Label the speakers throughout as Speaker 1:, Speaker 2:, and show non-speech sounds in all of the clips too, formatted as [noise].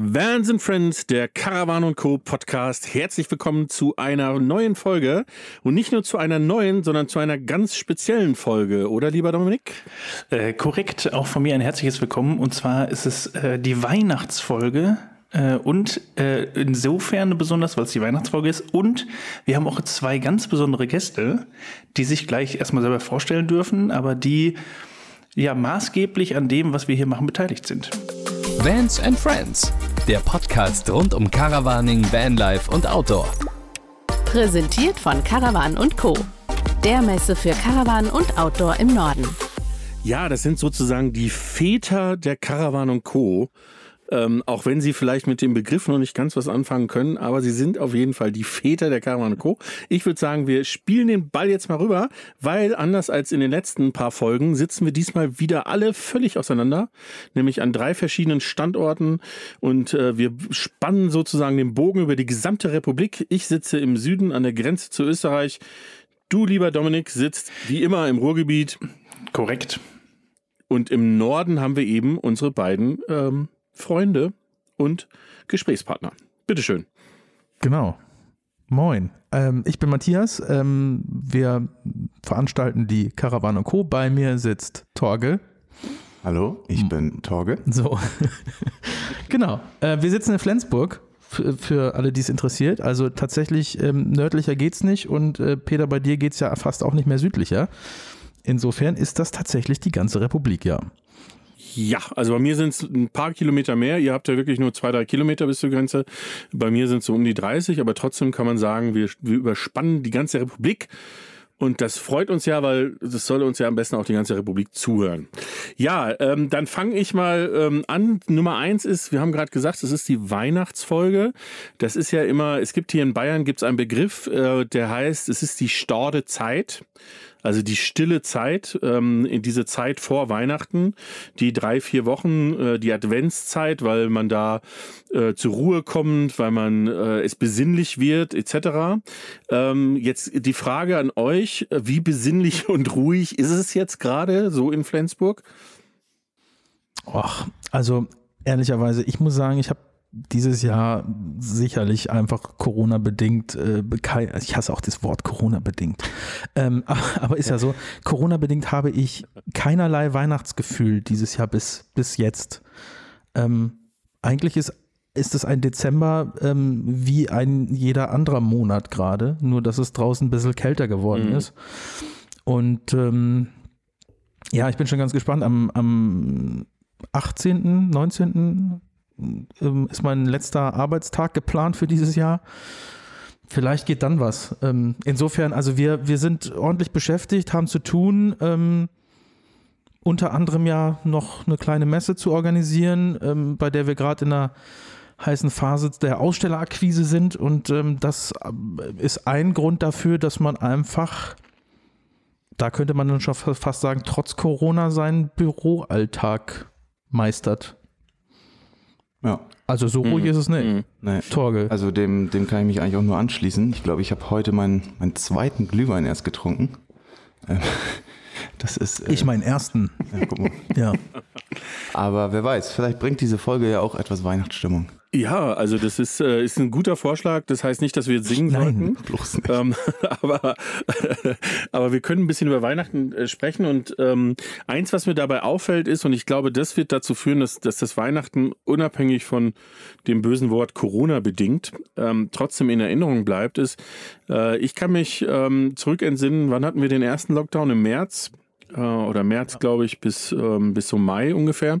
Speaker 1: Vans and Friends, der Caravan und Co. Podcast. Herzlich willkommen zu einer neuen Folge. Und nicht nur zu einer neuen, sondern zu einer ganz speziellen Folge, oder lieber Dominik?
Speaker 2: Äh, korrekt, auch von mir ein herzliches Willkommen. Und zwar ist es äh, die Weihnachtsfolge. Äh, und äh, insofern besonders, weil es die Weihnachtsfolge ist. Und wir haben auch zwei ganz besondere Gäste, die sich gleich erstmal selber vorstellen dürfen, aber die ja maßgeblich an dem, was wir hier machen, beteiligt sind.
Speaker 3: Vans and Friends, der Podcast rund um Caravaning, Vanlife und Outdoor.
Speaker 4: Präsentiert von Caravan Co. Der Messe für Caravan und Outdoor im Norden.
Speaker 1: Ja, das sind sozusagen die Väter der Caravan Co. Ähm, auch wenn sie vielleicht mit dem Begriff noch nicht ganz was anfangen können, aber sie sind auf jeden Fall die Väter der Caravan Co. Ich würde sagen, wir spielen den Ball jetzt mal rüber, weil anders als in den letzten paar Folgen sitzen wir diesmal wieder alle völlig auseinander, nämlich an drei verschiedenen Standorten und äh, wir spannen sozusagen den Bogen über die gesamte Republik. Ich sitze im Süden an der Grenze zu Österreich. Du, lieber Dominik, sitzt wie immer im Ruhrgebiet.
Speaker 2: Korrekt.
Speaker 1: Und im Norden haben wir eben unsere beiden ähm, Freunde und Gesprächspartner. Bitteschön.
Speaker 5: Genau. Moin. Ähm, ich bin Matthias. Ähm, wir veranstalten die Caravan Co. Bei mir sitzt Torge.
Speaker 6: Hallo, ich bin Torge.
Speaker 5: So. [laughs] genau. Äh, wir sitzen in Flensburg. Für, für alle, die es interessiert. Also tatsächlich ähm, nördlicher geht's nicht und äh, Peter, bei dir geht es ja fast auch nicht mehr südlicher. Insofern ist das tatsächlich die ganze Republik, ja.
Speaker 1: Ja, also bei mir sind es ein paar Kilometer mehr. Ihr habt ja wirklich nur zwei, drei Kilometer bis zur Grenze. Bei mir sind es so um die 30, aber trotzdem kann man sagen, wir, wir überspannen die ganze Republik. Und das freut uns ja, weil das soll uns ja am besten auch die ganze Republik zuhören. Ja, ähm, dann fange ich mal ähm, an. Nummer eins ist, wir haben gerade gesagt, es ist die Weihnachtsfolge. Das ist ja immer, es gibt hier in Bayern gibt's einen Begriff, äh, der heißt, es ist die Storde Zeit. Also die stille Zeit, ähm, diese Zeit vor Weihnachten, die drei, vier Wochen, äh, die Adventszeit, weil man da äh, zur Ruhe kommt, weil man äh, es besinnlich wird, etc. Ähm, jetzt die Frage an euch, wie besinnlich [laughs] und ruhig ist es jetzt gerade so in Flensburg?
Speaker 5: Ach, also ehrlicherweise, ich muss sagen, ich habe dieses Jahr sicherlich einfach Corona-bedingt, äh, ich hasse auch das Wort Corona-bedingt, ähm, [laughs] aber ist ja so, Corona-bedingt habe ich keinerlei Weihnachtsgefühl dieses Jahr bis, bis jetzt. Ähm, eigentlich ist, ist es ein Dezember ähm, wie ein jeder anderer Monat gerade, nur dass es draußen ein bisschen kälter geworden mhm. ist. Und ähm, ja, ich bin schon ganz gespannt. Am, am 18., 19., ähm, ist mein letzter Arbeitstag geplant für dieses Jahr. Vielleicht geht dann was. Ähm, insofern, also wir, wir sind ordentlich beschäftigt, haben zu tun, ähm, unter anderem ja noch eine kleine Messe zu organisieren, ähm, bei der wir gerade in einer heißen Phase der Ausstellerakquise sind. Und ähm, das äh, ist ein Grund dafür, dass man einfach, da könnte man dann schon fast sagen, trotz Corona seinen Büroalltag meistert.
Speaker 6: Ja.
Speaker 5: Also so ruhig mhm. ist es nicht. Mhm.
Speaker 6: Nee. Torge. Also dem, dem kann ich mich eigentlich auch nur anschließen. Ich glaube, ich habe heute meinen, meinen zweiten Glühwein erst getrunken. Ähm, [laughs] das ist.
Speaker 5: Äh, ich meinen ersten.
Speaker 6: Ja, guck mal.
Speaker 5: ja.
Speaker 6: Aber wer weiß, vielleicht bringt diese Folge ja auch etwas Weihnachtsstimmung.
Speaker 1: Ja, also das ist, äh, ist ein guter Vorschlag. Das heißt nicht, dass wir jetzt singen
Speaker 5: Nein,
Speaker 1: sollten. [laughs]
Speaker 5: Bloß nicht.
Speaker 1: Ähm, [laughs] aber, [laughs] aber wir können ein bisschen über Weihnachten äh, sprechen. Und ähm, eins, was mir dabei auffällt, ist, und ich glaube, das wird dazu führen, dass, dass das Weihnachten unabhängig von dem bösen Wort Corona bedingt, ähm, trotzdem in Erinnerung bleibt, ist, äh, ich kann mich ähm, zurückentsinnen, wann hatten wir den ersten Lockdown? Im März äh, oder März, glaube ich, bis, ähm, bis so Mai ungefähr,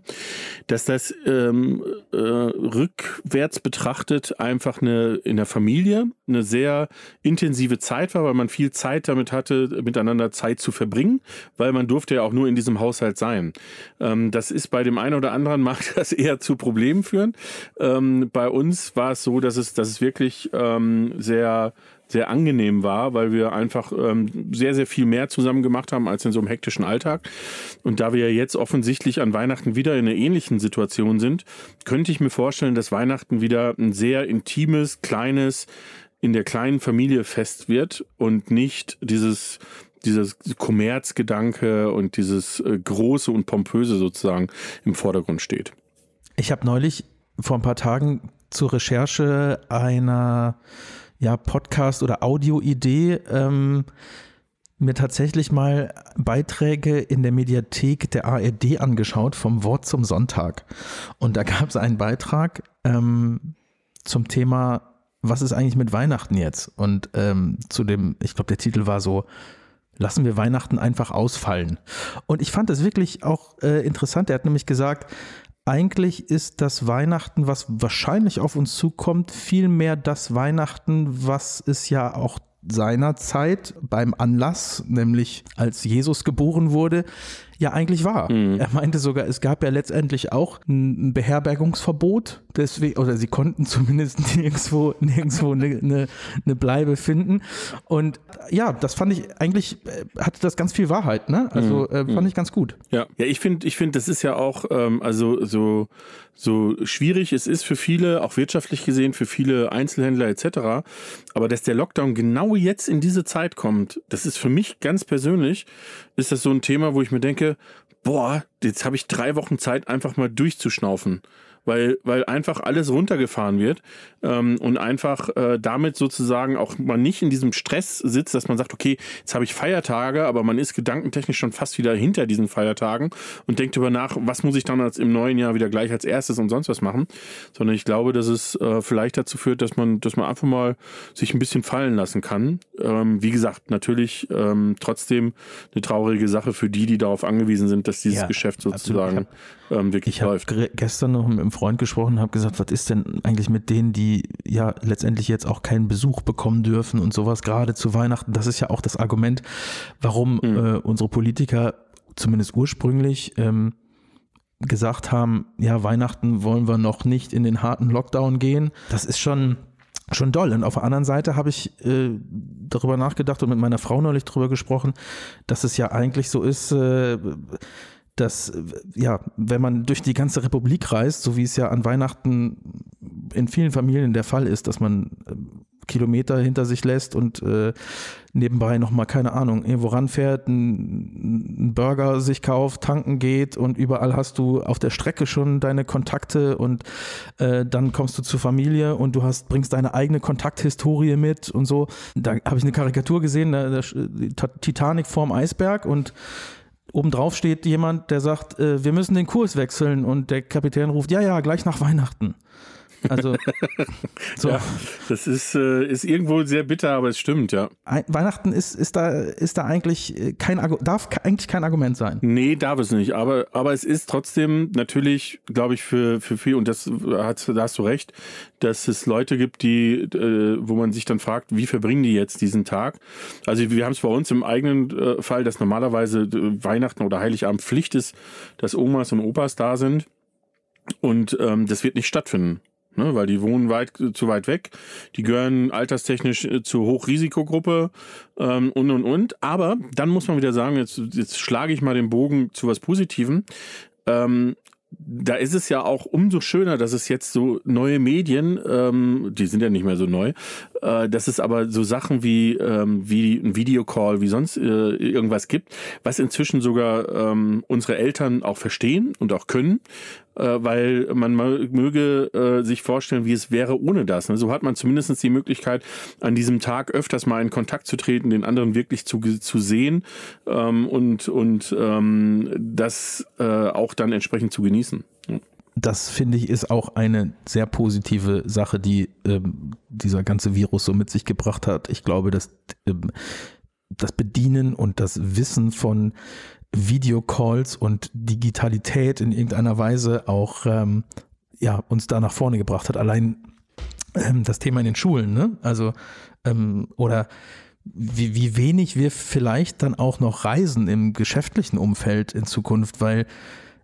Speaker 1: dass das ähm, äh, rückwärts betrachtet einfach eine in der Familie eine sehr intensive Zeit war, weil man viel Zeit damit hatte, miteinander Zeit zu verbringen, weil man durfte ja auch nur in diesem Haushalt sein. Ähm, das ist bei dem einen oder anderen [laughs] macht das eher zu Problemen führen. Ähm, bei uns war es so, dass es, dass es wirklich ähm, sehr sehr angenehm war, weil wir einfach ähm, sehr, sehr viel mehr zusammen gemacht haben als in so einem hektischen Alltag. Und da wir jetzt offensichtlich an Weihnachten wieder in einer ähnlichen Situation sind, könnte ich mir vorstellen, dass Weihnachten wieder ein sehr intimes, kleines, in der kleinen Familie fest wird und nicht dieses dieses Kommerzgedanke und dieses äh, große und pompöse sozusagen im Vordergrund steht.
Speaker 5: Ich habe neulich vor ein paar Tagen zur Recherche einer ja, Podcast- oder Audio-Idee ähm, mir tatsächlich mal Beiträge in der Mediathek der ARD angeschaut, vom Wort zum Sonntag. Und da gab es einen Beitrag ähm, zum Thema, was ist eigentlich mit Weihnachten jetzt? Und ähm, zu dem, ich glaube, der Titel war so, lassen wir Weihnachten einfach ausfallen. Und ich fand das wirklich auch äh, interessant. Er hat nämlich gesagt, eigentlich ist das Weihnachten, was wahrscheinlich auf uns zukommt, vielmehr das Weihnachten, was es ja auch seinerzeit beim Anlass, nämlich als Jesus geboren wurde, ja eigentlich war. Mhm. Er meinte sogar, es gab ja letztendlich auch ein Beherbergungsverbot, deswegen, oder sie konnten [laughs] zumindest nirgendwo, nirgendwo eine, eine, eine Bleibe finden. Und ja, das fand ich eigentlich, äh, hatte das ganz viel Wahrheit, ne? Also mhm. äh, fand mhm. ich ganz gut.
Speaker 1: Ja, ja ich finde, ich finde, das ist ja auch, ähm, also so, so schwierig es ist für viele, auch wirtschaftlich gesehen, für viele Einzelhändler etc. Aber dass der Lockdown genau jetzt in diese Zeit kommt, das ist für mich ganz persönlich, ist das so ein Thema, wo ich mir denke, boah, jetzt habe ich drei Wochen Zeit, einfach mal durchzuschnaufen weil, weil einfach alles runtergefahren wird ähm, und einfach äh, damit sozusagen auch man nicht in diesem Stress sitzt, dass man sagt, okay, jetzt habe ich Feiertage, aber man ist gedankentechnisch schon fast wieder hinter diesen Feiertagen und denkt über nach, was muss ich dann als im neuen Jahr wieder gleich als erstes und sonst was machen, sondern ich glaube, dass es äh, vielleicht dazu führt, dass man, dass man einfach mal sich ein bisschen fallen lassen kann. Ähm, wie gesagt, natürlich ähm, trotzdem eine traurige Sache für die, die darauf angewiesen sind, dass dieses ja, Geschäft sozusagen ähm, wirklich
Speaker 5: ich
Speaker 1: läuft.
Speaker 5: Ich habe gestern noch mit einem Freund gesprochen und habe gesagt, was ist denn eigentlich mit denen, die ja letztendlich jetzt auch keinen Besuch bekommen dürfen und sowas, gerade zu Weihnachten. Das ist ja auch das Argument, warum mhm. äh, unsere Politiker zumindest ursprünglich ähm, gesagt haben, ja, Weihnachten wollen wir noch nicht in den harten Lockdown gehen. Das ist schon schon doll. Und auf der anderen Seite habe ich äh, darüber nachgedacht und mit meiner Frau neulich darüber gesprochen, dass es ja eigentlich so ist, äh, dass, ja, wenn man durch die ganze Republik reist, so wie es ja an Weihnachten in vielen Familien der Fall ist, dass man äh, Kilometer hinter sich lässt und äh, nebenbei nochmal, keine Ahnung, irgendwo ranfährt, einen Burger sich kauft, tanken geht und überall hast du auf der Strecke schon deine Kontakte und äh, dann kommst du zur Familie und du hast, bringst deine eigene Kontakthistorie mit und so. Da habe ich eine Karikatur gesehen, da, da, Titanic vorm Eisberg und obendrauf steht jemand, der sagt, äh, wir müssen den Kurs wechseln und der Kapitän ruft, ja, ja, gleich nach Weihnachten. Also, [laughs]
Speaker 1: so. Ja, das ist, äh, ist irgendwo sehr bitter, aber es stimmt, ja.
Speaker 5: Weihnachten ist, ist, da, ist da eigentlich äh, kein, darf eigentlich kein Argument sein.
Speaker 1: Nee, darf es nicht. Aber, aber es ist trotzdem natürlich, glaube ich, für, für viel, und das hat, da hast du recht, dass es Leute gibt, die, äh, wo man sich dann fragt, wie verbringen die jetzt diesen Tag? Also wir haben es bei uns im eigenen Fall, dass normalerweise Weihnachten oder Heiligabend Pflicht ist, dass Omas und Opas da sind. Und ähm, das wird nicht stattfinden ne? weil die wohnen weit zu weit weg. Die gehören alterstechnisch äh, zur Hochrisikogruppe ähm, und und und. Aber dann muss man wieder sagen, jetzt, jetzt schlage ich mal den Bogen zu was Positivem. Ähm, da ist es ja auch umso schöner, dass es jetzt so neue Medien, ähm, die sind ja nicht mehr so neu, äh, dass es aber so Sachen wie, ähm, wie ein Videocall, wie sonst äh, irgendwas gibt, was inzwischen sogar ähm, unsere Eltern auch verstehen und auch können, äh, weil man möge äh, sich vorstellen, wie es wäre ohne das. Ne? So hat man zumindest die Möglichkeit, an diesem Tag öfters mal in Kontakt zu treten, den anderen wirklich zu, zu sehen ähm, und, und ähm, das äh, auch dann entsprechend zu genießen.
Speaker 5: das finde ich ist auch eine sehr positive Sache, die ähm, dieser ganze Virus so mit sich gebracht hat. Ich glaube, dass ähm, das Bedienen und das Wissen von Videocalls und Digitalität in irgendeiner Weise auch ähm, ja, uns da nach vorne gebracht hat. Allein ähm, das Thema in den Schulen, ne? Also, ähm, oder wie, wie wenig wir vielleicht dann auch noch reisen im geschäftlichen Umfeld in Zukunft, weil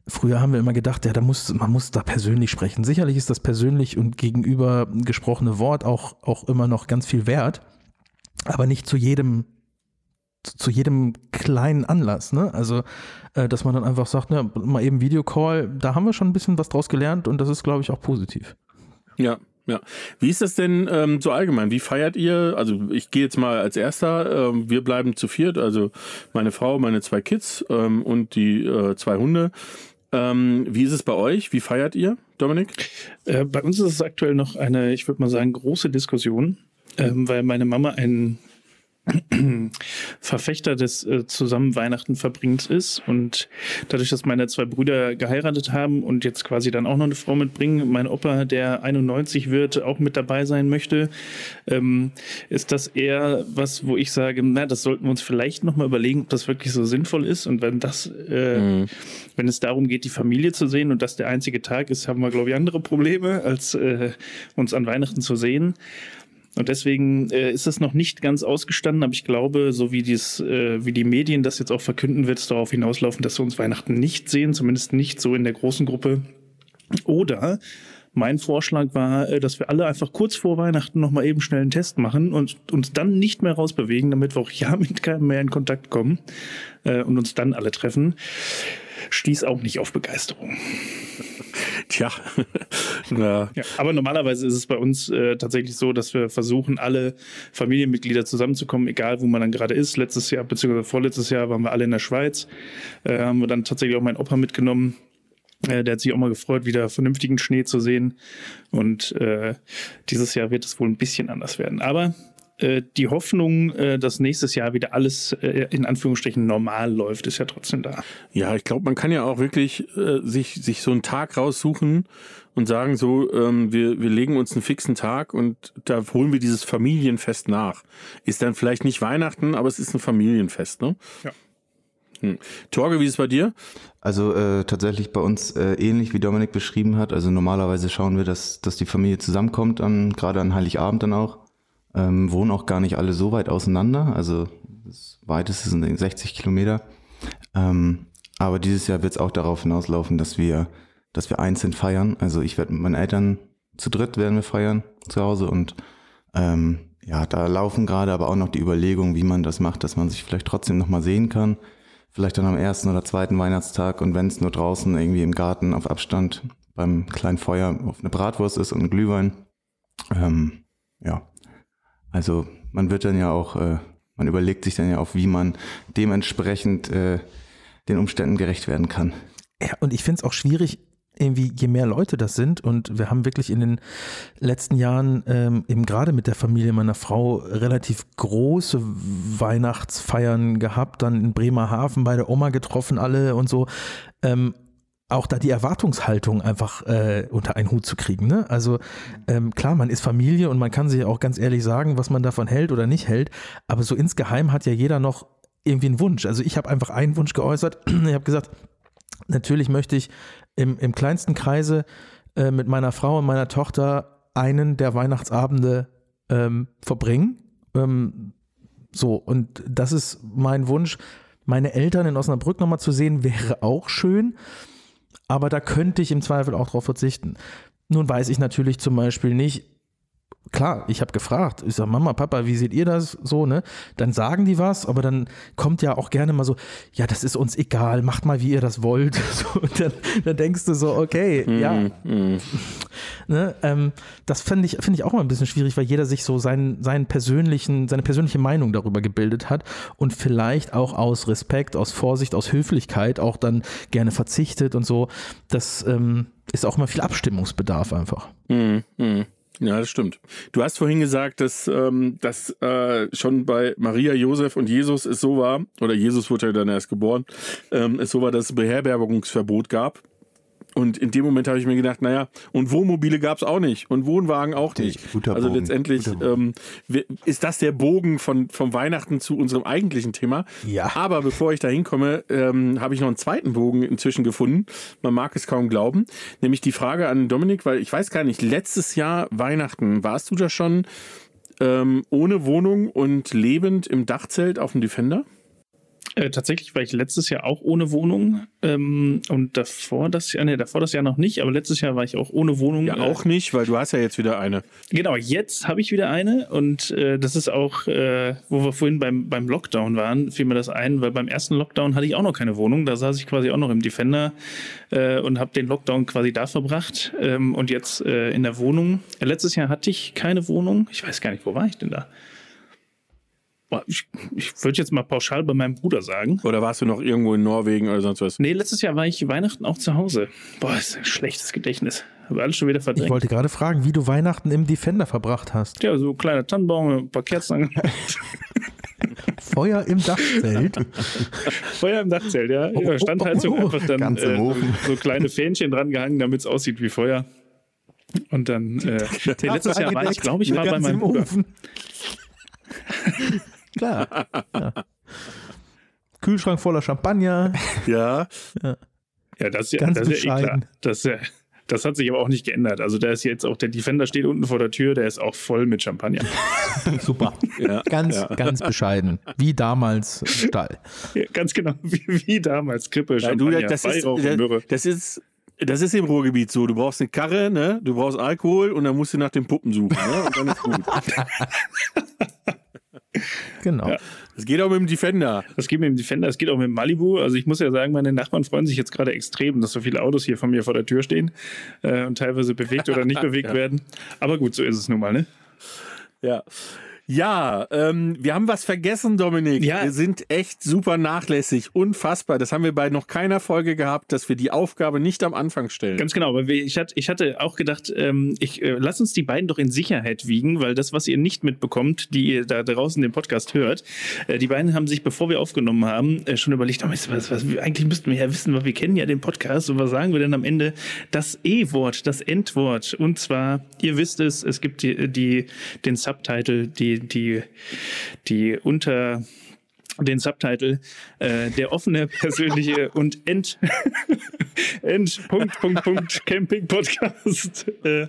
Speaker 5: Früher haben wir immer gedacht, ja, da muss, man muss da persönlich sprechen. Sicherlich ist das persönlich und gegenüber gesprochene Wort auch, auch immer noch ganz viel wert, aber nicht zu jedem zu jedem kleinen Anlass. Ne? Also, äh, dass man dann einfach sagt, ne, mal eben Videocall, da haben wir schon ein bisschen was draus gelernt und das ist, glaube ich, auch positiv.
Speaker 1: Ja, ja. Wie ist das denn ähm, so allgemein? Wie feiert ihr? Also ich gehe jetzt mal als erster. Ähm, wir bleiben zu viert, also meine Frau, meine zwei Kids ähm, und die äh, zwei Hunde. Ähm, wie ist es bei euch? Wie feiert ihr? Dominik?
Speaker 2: Äh, bei uns ist es aktuell noch eine, ich würde mal sagen, große Diskussion, ähm, weil meine Mama ein Verfechter des äh, zusammen Weihnachten verbringens ist und dadurch, dass meine zwei Brüder geheiratet haben und jetzt quasi dann auch noch eine Frau mitbringen, mein Opa, der 91 wird, auch mit dabei sein möchte, ähm, ist das eher was, wo ich sage, na, das sollten wir uns vielleicht nochmal überlegen, ob das wirklich so sinnvoll ist und wenn das, äh, mhm. wenn es darum geht, die Familie zu sehen und das der einzige Tag ist, haben wir, glaube ich, andere Probleme, als äh, uns an Weihnachten zu sehen. Und deswegen äh, ist es noch nicht ganz ausgestanden, aber ich glaube, so wie, dies, äh, wie die Medien das jetzt auch verkünden, wird es darauf hinauslaufen, dass wir uns Weihnachten nicht sehen, zumindest nicht so in der großen Gruppe. Oder mein Vorschlag war, äh, dass wir alle einfach kurz vor Weihnachten nochmal eben schnell einen Test machen und uns dann nicht mehr rausbewegen, damit wir auch ja [laughs] mit keinem mehr in Kontakt kommen äh, und uns dann alle treffen. Stieß auch nicht auf Begeisterung.
Speaker 1: Tja. [laughs]
Speaker 2: ja. ja. aber normalerweise ist es bei uns äh, tatsächlich so, dass wir versuchen, alle Familienmitglieder zusammenzukommen, egal wo man dann gerade ist. Letztes Jahr bzw. vorletztes Jahr waren wir alle in der Schweiz. Äh, haben wir dann tatsächlich auch meinen Opa mitgenommen. Äh, der hat sich auch mal gefreut, wieder vernünftigen Schnee zu sehen. Und äh, dieses Jahr wird es wohl ein bisschen anders werden. Aber äh, die Hoffnung, äh, dass nächstes Jahr wieder alles äh, in Anführungsstrichen normal läuft, ist ja trotzdem da.
Speaker 1: Ja, ich glaube, man kann ja auch wirklich sich, sich so einen Tag raussuchen und sagen so, ähm, wir, wir legen uns einen fixen Tag und da holen wir dieses Familienfest nach. Ist dann vielleicht nicht Weihnachten, aber es ist ein Familienfest, ne? Ja. Hm. Torge, wie ist es bei dir?
Speaker 6: Also äh, tatsächlich bei uns äh, ähnlich wie Dominik beschrieben hat. Also normalerweise schauen wir, dass, dass die Familie zusammenkommt, an, gerade an Heiligabend dann auch. Ähm, wohnen auch gar nicht alle so weit auseinander, also das weiteste sind 60 Kilometer. Ähm, aber dieses Jahr wird es auch darauf hinauslaufen, dass wir, dass wir einzeln feiern. Also ich werde mit meinen Eltern zu dritt werden wir feiern zu Hause und ähm, ja, da laufen gerade aber auch noch die Überlegungen, wie man das macht, dass man sich vielleicht trotzdem nochmal sehen kann. Vielleicht dann am ersten oder zweiten Weihnachtstag und wenn es nur draußen irgendwie im Garten auf Abstand beim kleinen Feuer auf eine Bratwurst ist und ein Glühwein. Ähm, ja, also man wird dann ja auch, äh, man überlegt sich dann ja auch, wie man dementsprechend äh, den Umständen gerecht werden kann.
Speaker 5: Ja, und ich finde es auch schwierig, irgendwie, je mehr Leute das sind, und wir haben wirklich in den letzten Jahren ähm, eben gerade mit der Familie meiner Frau relativ große Weihnachtsfeiern gehabt, dann in Bremerhaven bei der Oma getroffen, alle und so. Ähm, auch da die Erwartungshaltung einfach äh, unter einen Hut zu kriegen. Ne? Also ähm, klar, man ist Familie und man kann sich auch ganz ehrlich sagen, was man davon hält oder nicht hält, aber so insgeheim hat ja jeder noch irgendwie einen Wunsch. Also ich habe einfach einen Wunsch geäußert. [clears throat] Ich habe gesagt, natürlich möchte ich im, im kleinsten Kreise äh, mit meiner Frau und meiner Tochter einen der Weihnachtsabende ähm, verbringen. Ähm, so, und das ist mein Wunsch. Meine Eltern in Osnabrück nochmal zu sehen, [laughs] wäre auch schön aber da könnte ich im Zweifel auch darauf verzichten. Nun weiß ich natürlich zum Beispiel nicht, klar, ich habe gefragt, ich sage, Mama, Papa, wie seht ihr das so, ne? Dann sagen die was, aber dann kommt ja auch gerne mal so, ja, das ist uns egal, macht mal, wie ihr das wollt. [laughs] So, und dann, dann, denkst du so, okay, mm, ja. Mm. [laughs] Ne, ähm, das finde ich, find ich auch mal ein bisschen schwierig, weil jeder sich so seinen, seinen persönlichen, seine persönliche Meinung darüber gebildet hat und vielleicht auch aus Respekt, aus Vorsicht, aus Höflichkeit auch dann gerne verzichtet und so. Das ähm, ist auch mal viel Abstimmungsbedarf einfach.
Speaker 1: Mm, ja, das stimmt. Du hast vorhin gesagt, dass ähm, das äh, schon bei Maria, Josef und Jesus es so war, oder Jesus wurde ja dann erst geboren, ähm, es so war, dass es Beherbergungsverbot gab. Und in dem Moment habe ich mir gedacht, naja, und Wohnmobile gab es auch nicht und Wohnwagen auch nicht. Also letztendlich ähm, ist das der Bogen von, von Weihnachten zu unserem eigentlichen Thema. Ja. Aber bevor ich da hinkomme, ähm, habe ich noch einen zweiten Bogen inzwischen gefunden. Man mag es kaum glauben. Nämlich die Frage an Dominik, weil ich weiß gar nicht, letztes Jahr Weihnachten, warst du da schon ähm, ohne Wohnung und lebend im Dachzelt auf dem Defender?
Speaker 2: Äh, tatsächlich war ich letztes Jahr auch ohne Wohnung ähm, und davor das Jahr, nee, davor das Jahr noch nicht, aber letztes Jahr war ich auch ohne Wohnung.
Speaker 1: Ja, auch nicht, weil du hast ja jetzt wieder eine.
Speaker 2: Genau, jetzt habe ich wieder eine und äh, das ist auch, äh, wo wir vorhin beim, beim Lockdown waren, fiel mir das ein, weil beim ersten Lockdown hatte ich auch noch keine Wohnung, da saß ich quasi auch noch im Defender äh, und habe den Lockdown quasi da verbracht ähm, und jetzt äh, in der Wohnung. letztes Jahr hatte ich keine Wohnung, ich weiß gar nicht, wo war ich denn da? Ich, ich würde jetzt mal pauschal bei meinem Bruder sagen.
Speaker 1: Oder warst du noch irgendwo in Norwegen oder sonst was?
Speaker 2: Nee, letztes Jahr war ich Weihnachten auch zu Hause. Boah, ist ein schlechtes Gedächtnis. Habe alles schon wieder
Speaker 5: Ich
Speaker 2: verdrängt.
Speaker 5: wollte gerade fragen, wie du Weihnachten im Defender verbracht hast.
Speaker 2: Ja, so ein kleiner Tannenbaum, ein paar Kerzen angemacht. [laughs]
Speaker 5: Feuer im Dachzelt. [laughs]
Speaker 2: Feuer im Dachzelt, ja. ja stand halt so einfach dann
Speaker 6: Ganz im
Speaker 2: äh, so, so kleine Fähnchen dran gehangen, damit es aussieht wie Feuer. Und dann, äh, [laughs] letztes Jahr war ich, glaube ich, war bei meinem Bruder.
Speaker 5: Klar. [laughs] Ja. Kühlschrank voller Champagner.
Speaker 1: Ja.
Speaker 2: Ja, das ist ja,
Speaker 5: Ganz
Speaker 2: das ist ja eh klar.
Speaker 5: bescheiden.
Speaker 2: Das, ist ja- das hat sich aber auch nicht geändert. Also da ist jetzt auch, der Defender steht unten vor der Tür, der ist auch voll mit Champagner. [laughs]
Speaker 5: Super.
Speaker 1: ja.
Speaker 5: Ganz,
Speaker 1: Ja.
Speaker 5: ganz bescheiden. Wie damals Stall.
Speaker 2: Ja, ganz genau, wie, wie damals. Krippe,
Speaker 1: Nein, du,
Speaker 2: Champagner,
Speaker 1: das, ist,
Speaker 2: Weihrauch und Myrrhe.
Speaker 1: das ist das ist im Ruhrgebiet so. Du brauchst eine Karre, ne? Du brauchst Alkohol und dann musst du nach den Puppen suchen, ne? Und dann ist gut. [laughs]
Speaker 5: Genau.
Speaker 2: Ja.
Speaker 1: Das geht auch mit dem Defender.
Speaker 2: Das geht mit dem Defender, das geht auch mit dem Malibu. Also ich muss ja sagen, meine Nachbarn freuen sich jetzt gerade extrem, dass so viele Autos hier von mir vor der Tür stehen äh, und teilweise bewegt oder nicht [laughs] bewegt werden. Aber gut, so ist es nun mal, ne?
Speaker 1: Ja. Ja, ähm, wir haben was vergessen, Dominik.
Speaker 2: Ja.
Speaker 1: Wir sind echt super nachlässig. Unfassbar. Das haben wir bei noch keiner Folge gehabt, dass wir die Aufgabe nicht am Anfang stellen.
Speaker 2: Ganz genau, weil ich, hatte, ich hatte auch gedacht, ähm, ich äh, lass uns die beiden doch in Sicherheit wiegen, weil das, was ihr nicht mitbekommt, die ihr da draußen den Podcast hört, äh, die beiden haben sich, bevor wir aufgenommen haben, äh, schon überlegt, oh, was, was, was, eigentlich müssten wir ja wissen, weil wir kennen ja den Podcast und was sagen wir denn am Ende? Das E-Wort, das Endwort. Und zwar, ihr wisst es, es gibt die, die, den Subtitle, die, die, die unter den Subtitle äh, der offene, persönliche [laughs] und End, [laughs] End Punkt, Punkt, Punkt Camping Podcast. Äh,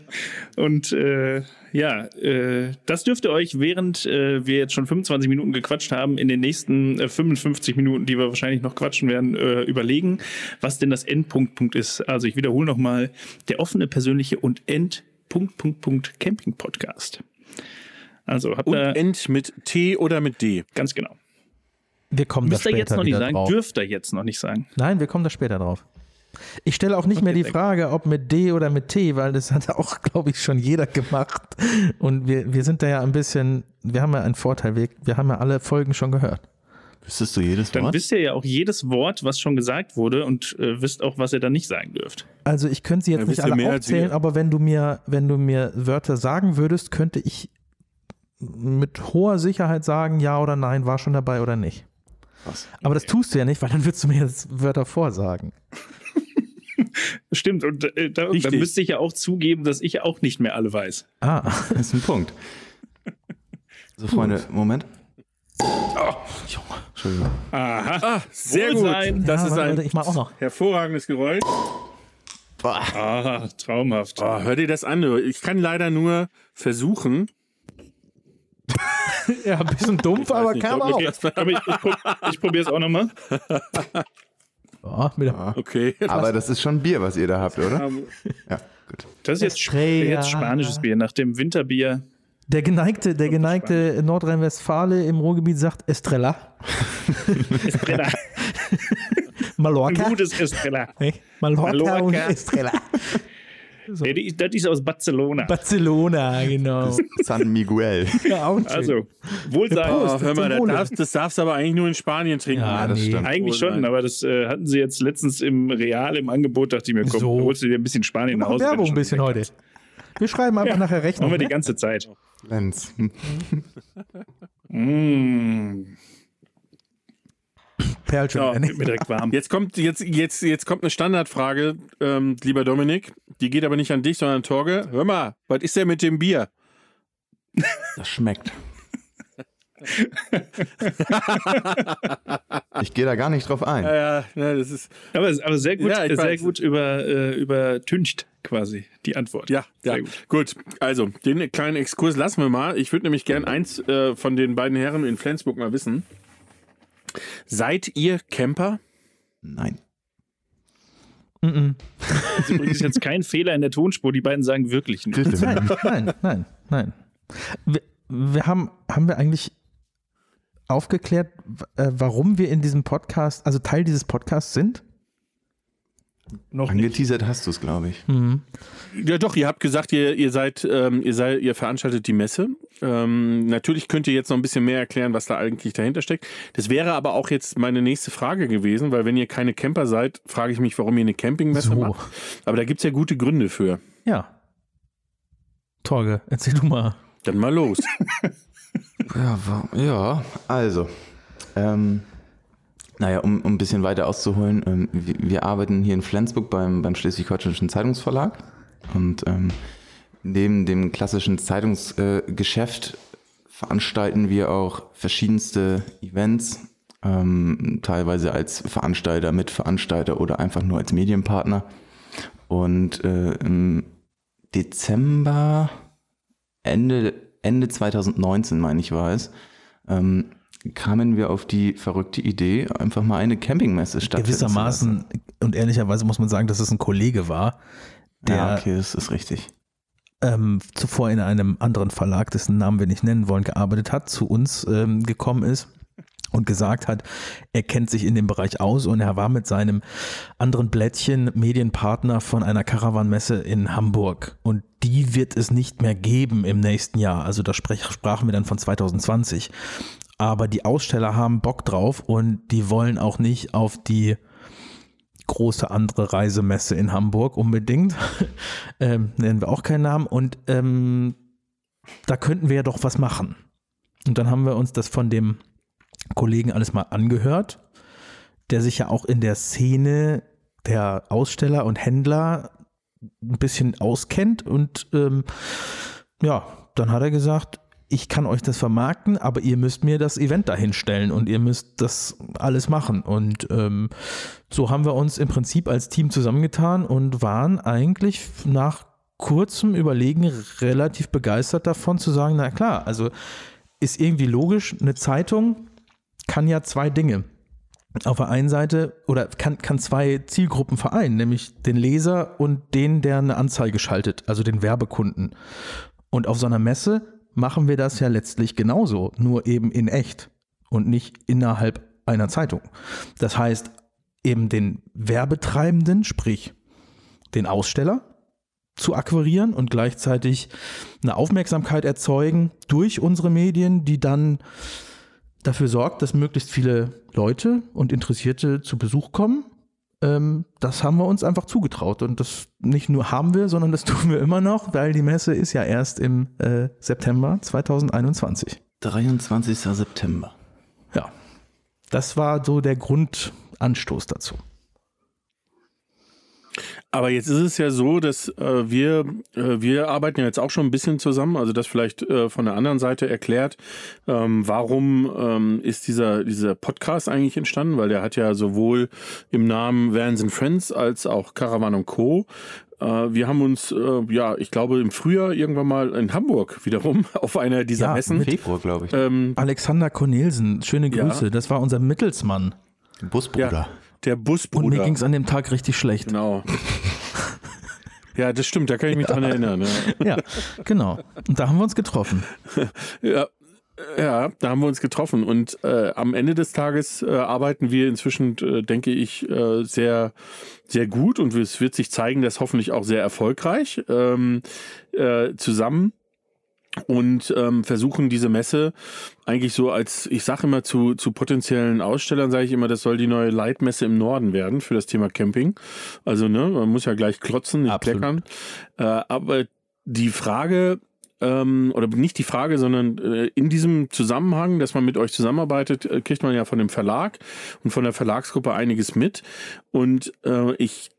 Speaker 2: und äh, ja, äh, das dürft ihr euch, während äh, wir jetzt schon 25 Minuten gequatscht haben, in den nächsten äh, 55 Minuten, die wir wahrscheinlich noch quatschen werden, äh, überlegen, was denn das Endpunkt Punkt ist. Also ich wiederhole nochmal, der offene, persönliche und End Punkt, Punkt, Punkt Camping Podcast. Also habt
Speaker 1: Und
Speaker 2: ihr
Speaker 1: End mit T oder mit D.
Speaker 2: ganz genau.
Speaker 5: Wir kommen da
Speaker 2: Müsst ihr
Speaker 5: später
Speaker 2: jetzt noch nicht sagen,
Speaker 5: drauf.
Speaker 2: dürft ihr jetzt noch nicht sagen.
Speaker 5: Nein, wir kommen da später drauf. Ich stelle auch nicht mehr die. Frage, ob mit D oder mit T, weil das hat auch, [laughs] glaube ich, schon jeder gemacht. Und wir, wir sind da ja ein bisschen, wir haben ja einen Vorteil, wir, wir haben ja alle Folgen schon gehört.
Speaker 6: Wüsstest du jedes
Speaker 2: Dann
Speaker 6: Wort?
Speaker 2: wisst ihr ja auch jedes Wort, was schon gesagt wurde und äh, wisst auch, was ihr dann nicht sagen dürft.
Speaker 5: Also ich könnte sie jetzt
Speaker 1: Ja,
Speaker 5: nicht
Speaker 1: ihr
Speaker 5: alle aufzählen, aber wenn du mir, wenn du mir Wörter sagen würdest, könnte ich mit hoher Sicherheit sagen, ja oder nein, war schon dabei oder nicht.
Speaker 6: Was?
Speaker 5: Aber das tust du ja nicht, weil dann würdest du mir jetzt Wörter vorsagen. [laughs]
Speaker 2: Stimmt, und äh, da, dann müsste ich ja auch zugeben, dass ich auch nicht mehr alle weiß.
Speaker 5: Ah, [laughs]
Speaker 6: Das ist ein Punkt. So, Freunde, Moment. Entschuldigung.
Speaker 2: Aha.
Speaker 1: Ah, sehr
Speaker 2: Wohlsein.
Speaker 1: gut. Das
Speaker 5: ja,
Speaker 1: ist ein
Speaker 5: ich auch noch.
Speaker 1: hervorragendes Geräusch.
Speaker 2: Aha, traumhaft.
Speaker 1: Oh, hör dir das an. Ich kann leider nur versuchen. [laughs]
Speaker 5: Ja, ein bisschen dumpf, aber
Speaker 1: nicht,
Speaker 5: kam
Speaker 1: ob
Speaker 5: auch.
Speaker 1: ich-
Speaker 2: Okay, aber ich, ich, prob, ich probiere es auch nochmal. [laughs]
Speaker 5: Mit der,
Speaker 1: Okay.
Speaker 6: Aber das ist schon Bier, was ihr da habt, oder? Ja, gut.
Speaker 2: Das ist jetzt, jetzt spanisches Bier nach dem Winterbier.
Speaker 5: der geneigte, der geneigte Nordrhein-Westfale im Ruhrgebiet sagt Estrella. [laughs]
Speaker 2: Estrella. Ein
Speaker 5: Mallorca.
Speaker 2: gutes Estrella.
Speaker 5: Nee, Mallorca,
Speaker 2: Mallorca.
Speaker 5: und Estrella.
Speaker 2: Nee, die- das ist aus Barcelona.
Speaker 5: Barcelona, genau.
Speaker 6: San Miguel. [laughs]
Speaker 5: Ja, auch schön.
Speaker 2: Also, Wohlsein.
Speaker 1: Oh, hör mal, das darfst, das darfst du aber eigentlich nur in Spanien trinken.
Speaker 5: Ja,
Speaker 6: das
Speaker 5: nee.
Speaker 6: stimmt.
Speaker 2: Eigentlich
Speaker 1: Wohlsein.
Speaker 2: schon, aber das äh, hatten sie jetzt letztens im Real im Angebot. Dachte ich mir, komm,
Speaker 5: So.
Speaker 2: holst du dir ein bisschen Spanien
Speaker 5: Wir
Speaker 2: nach
Speaker 5: machen
Speaker 2: Hause. wenn
Speaker 5: Werbung ein bisschen heute. Wir schreiben einfach
Speaker 2: Ja,
Speaker 5: nachher
Speaker 2: Machen
Speaker 5: Rechnung.
Speaker 2: wir die ganze Zeit.
Speaker 6: Lenz. [laughs]
Speaker 2: Mm.
Speaker 5: Perlchen.
Speaker 2: Ja,
Speaker 5: Ja,
Speaker 2: wird mir direkt warm.
Speaker 1: Jetzt kommt, jetzt, jetzt, jetzt kommt eine Standardfrage, ähm, lieber Dominik. Die geht aber nicht an dich, sondern an Torge. Hör mal, was ist denn mit dem Bier?
Speaker 6: Das schmeckt. [laughs] ich gehe da gar nicht drauf ein.
Speaker 1: Ja, ja, das ist.
Speaker 2: Aber, aber sehr gut,
Speaker 1: Ja,
Speaker 2: sehr
Speaker 1: weiß.
Speaker 2: gut über, äh, übertüncht quasi die Antwort.
Speaker 1: Ja, ja.
Speaker 2: Sehr
Speaker 1: Gut.
Speaker 2: gut.
Speaker 1: Also, den kleinen Exkurs lassen wir mal. Ich würde nämlich gern eins äh, von den beiden Herren in Flensburg mal wissen. Seid ihr Camper?
Speaker 6: Nein.
Speaker 5: Mhm.
Speaker 2: Das ist übrigens jetzt kein Fehler in der Tonspur. Die beiden sagen wirklich nicht.
Speaker 5: Nein, nein, nein, nein. Wir, wir haben, haben wir eigentlich aufgeklärt, äh, warum wir in diesem Podcast, also Teil dieses Podcasts sind?
Speaker 2: Noch nicht.
Speaker 6: Angeteasert hast du es, glaube ich.
Speaker 1: Ja, doch, ihr habt gesagt, ihr, ihr seid, ähm, ihr seid, ihr veranstaltet die Messe. Ähm, natürlich könnt ihr jetzt noch ein bisschen mehr erklären, was da eigentlich dahinter steckt. Das wäre aber auch jetzt meine nächste Frage gewesen, weil wenn ihr keine Camper seid, frage ich mich, warum ihr eine Campingmesse
Speaker 5: So.
Speaker 1: macht. Aber da gibt es ja gute Gründe für.
Speaker 5: Ja. Torge, erzähl du mal.
Speaker 1: Dann mal los. [laughs]
Speaker 6: Ja, ja also, ähm, naja, um, um ein bisschen weiter auszuholen, ähm, wir, wir arbeiten hier in Flensburg beim, beim Schleswig-Holsteinischen Zeitungsverlag und ähm, neben dem klassischen Zeitungsgeschäft äh, veranstalten wir auch verschiedenste Events, ähm, teilweise als Veranstalter, Mitveranstalter oder einfach nur als Medienpartner. Und äh, im Dezember, Ende, Ende 2019, meine ich, war es, ähm, kamen wir auf die verrückte Idee, einfach mal eine Campingmesse stattfinden zu
Speaker 5: Gewissermaßen und ehrlicherweise muss man sagen, dass es ein Kollege war, der
Speaker 6: Ja, okay, das ist richtig.
Speaker 5: ähm, zuvor in einem anderen Verlag, dessen Namen wir nicht nennen wollen, gearbeitet hat, zu uns ähm, gekommen ist und gesagt hat, er kennt sich in dem Bereich aus und er war mit seinem anderen Blättchen Medienpartner von einer Caravan-Messe in Hamburg und die wird es nicht mehr geben im nächsten Jahr. Also da sprech, sprachen wir dann von 2020. Aber die Aussteller haben Bock drauf und die wollen auch nicht auf die große andere Reisemesse in Hamburg unbedingt. [laughs] ähm, nennen wir auch keinen Namen. Und ähm, da könnten wir ja doch was machen. Und dann haben wir uns das von dem Kollegen alles mal angehört, der sich ja auch in der Szene der Aussteller und Händler ein bisschen auskennt. Und ähm, ja, dann hat er gesagt, ich kann euch das vermarkten, aber ihr müsst mir das Event dahin stellen und ihr müsst das alles machen. Und ähm, so haben wir uns im Prinzip als Team zusammengetan und waren eigentlich nach kurzem Überlegen relativ begeistert davon zu sagen, na klar, also ist irgendwie logisch, eine Zeitung kann ja zwei Dinge. Auf der einen Seite oder kann, kann zwei Zielgruppen vereinen, nämlich den Leser und den, der eine Anzeige schaltet, also den Werbekunden. Und auf so einer Messe machen wir das ja letztlich genauso, nur eben in echt und nicht innerhalb einer Zeitung. Das heißt, eben den Werbetreibenden, sprich den Aussteller, zu akquirieren und gleichzeitig eine Aufmerksamkeit erzeugen durch unsere Medien, die dann dafür sorgt, dass möglichst viele Leute und Interessierte zu Besuch kommen. Ähm, das haben wir uns einfach zugetraut und das nicht nur haben wir, sondern das [laughs] tun wir immer noch, weil die Messe ist ja erst im äh, September 2021.
Speaker 6: 23. September.
Speaker 5: Ja, das war so der Grundanstoß dazu.
Speaker 1: Aber jetzt ist es ja so, dass äh, wir, äh, wir arbeiten ja jetzt auch schon ein bisschen zusammen, also das vielleicht äh, von der anderen Seite erklärt, ähm, warum ähm, ist dieser, dieser Podcast eigentlich entstanden, weil der hat ja sowohl im Namen Vans and Friends als auch Caravan und Co. Äh, wir haben uns, äh, ja, ich glaube im Frühjahr irgendwann mal in Hamburg wiederum [laughs] auf einer dieser
Speaker 5: Ja,
Speaker 1: Messen.
Speaker 6: Februar, glaube ich.
Speaker 1: Ähm,
Speaker 5: Alexander Cornelsen, schöne
Speaker 1: Ja.
Speaker 5: Grüße, das war unser Mittelsmann.
Speaker 6: Busbruder.
Speaker 1: ja, der
Speaker 5: Und
Speaker 1: Busbruder.
Speaker 5: mir ging es an dem Tag richtig schlecht.
Speaker 1: Genau. Ja, das stimmt, da kann ich mich dran erinnern. Ja.
Speaker 5: Ja, genau. Und da haben wir uns getroffen.
Speaker 1: Ja, ja, da haben wir uns getroffen und äh, am Ende des Tages äh, arbeiten wir inzwischen, äh, denke ich, äh, sehr, sehr gut und es wird sich zeigen, dass hoffentlich auch sehr erfolgreich ähm, äh, zusammen und ähm, versuchen diese Messe eigentlich so als, ich sage immer zu, zu potenziellen Ausstellern, sage ich immer, das soll die neue Leitmesse im Norden werden für das Thema Camping. Also, ne, man muss ja gleich klotzen, nicht
Speaker 5: Absolut.
Speaker 1: kleckern. Äh, aber die Frage, ähm, oder nicht die Frage, sondern äh, in diesem Zusammenhang, dass man mit euch zusammenarbeitet, äh, kriegt man ja von dem Verlag und von der Verlagsgruppe einiges mit. Und äh, ich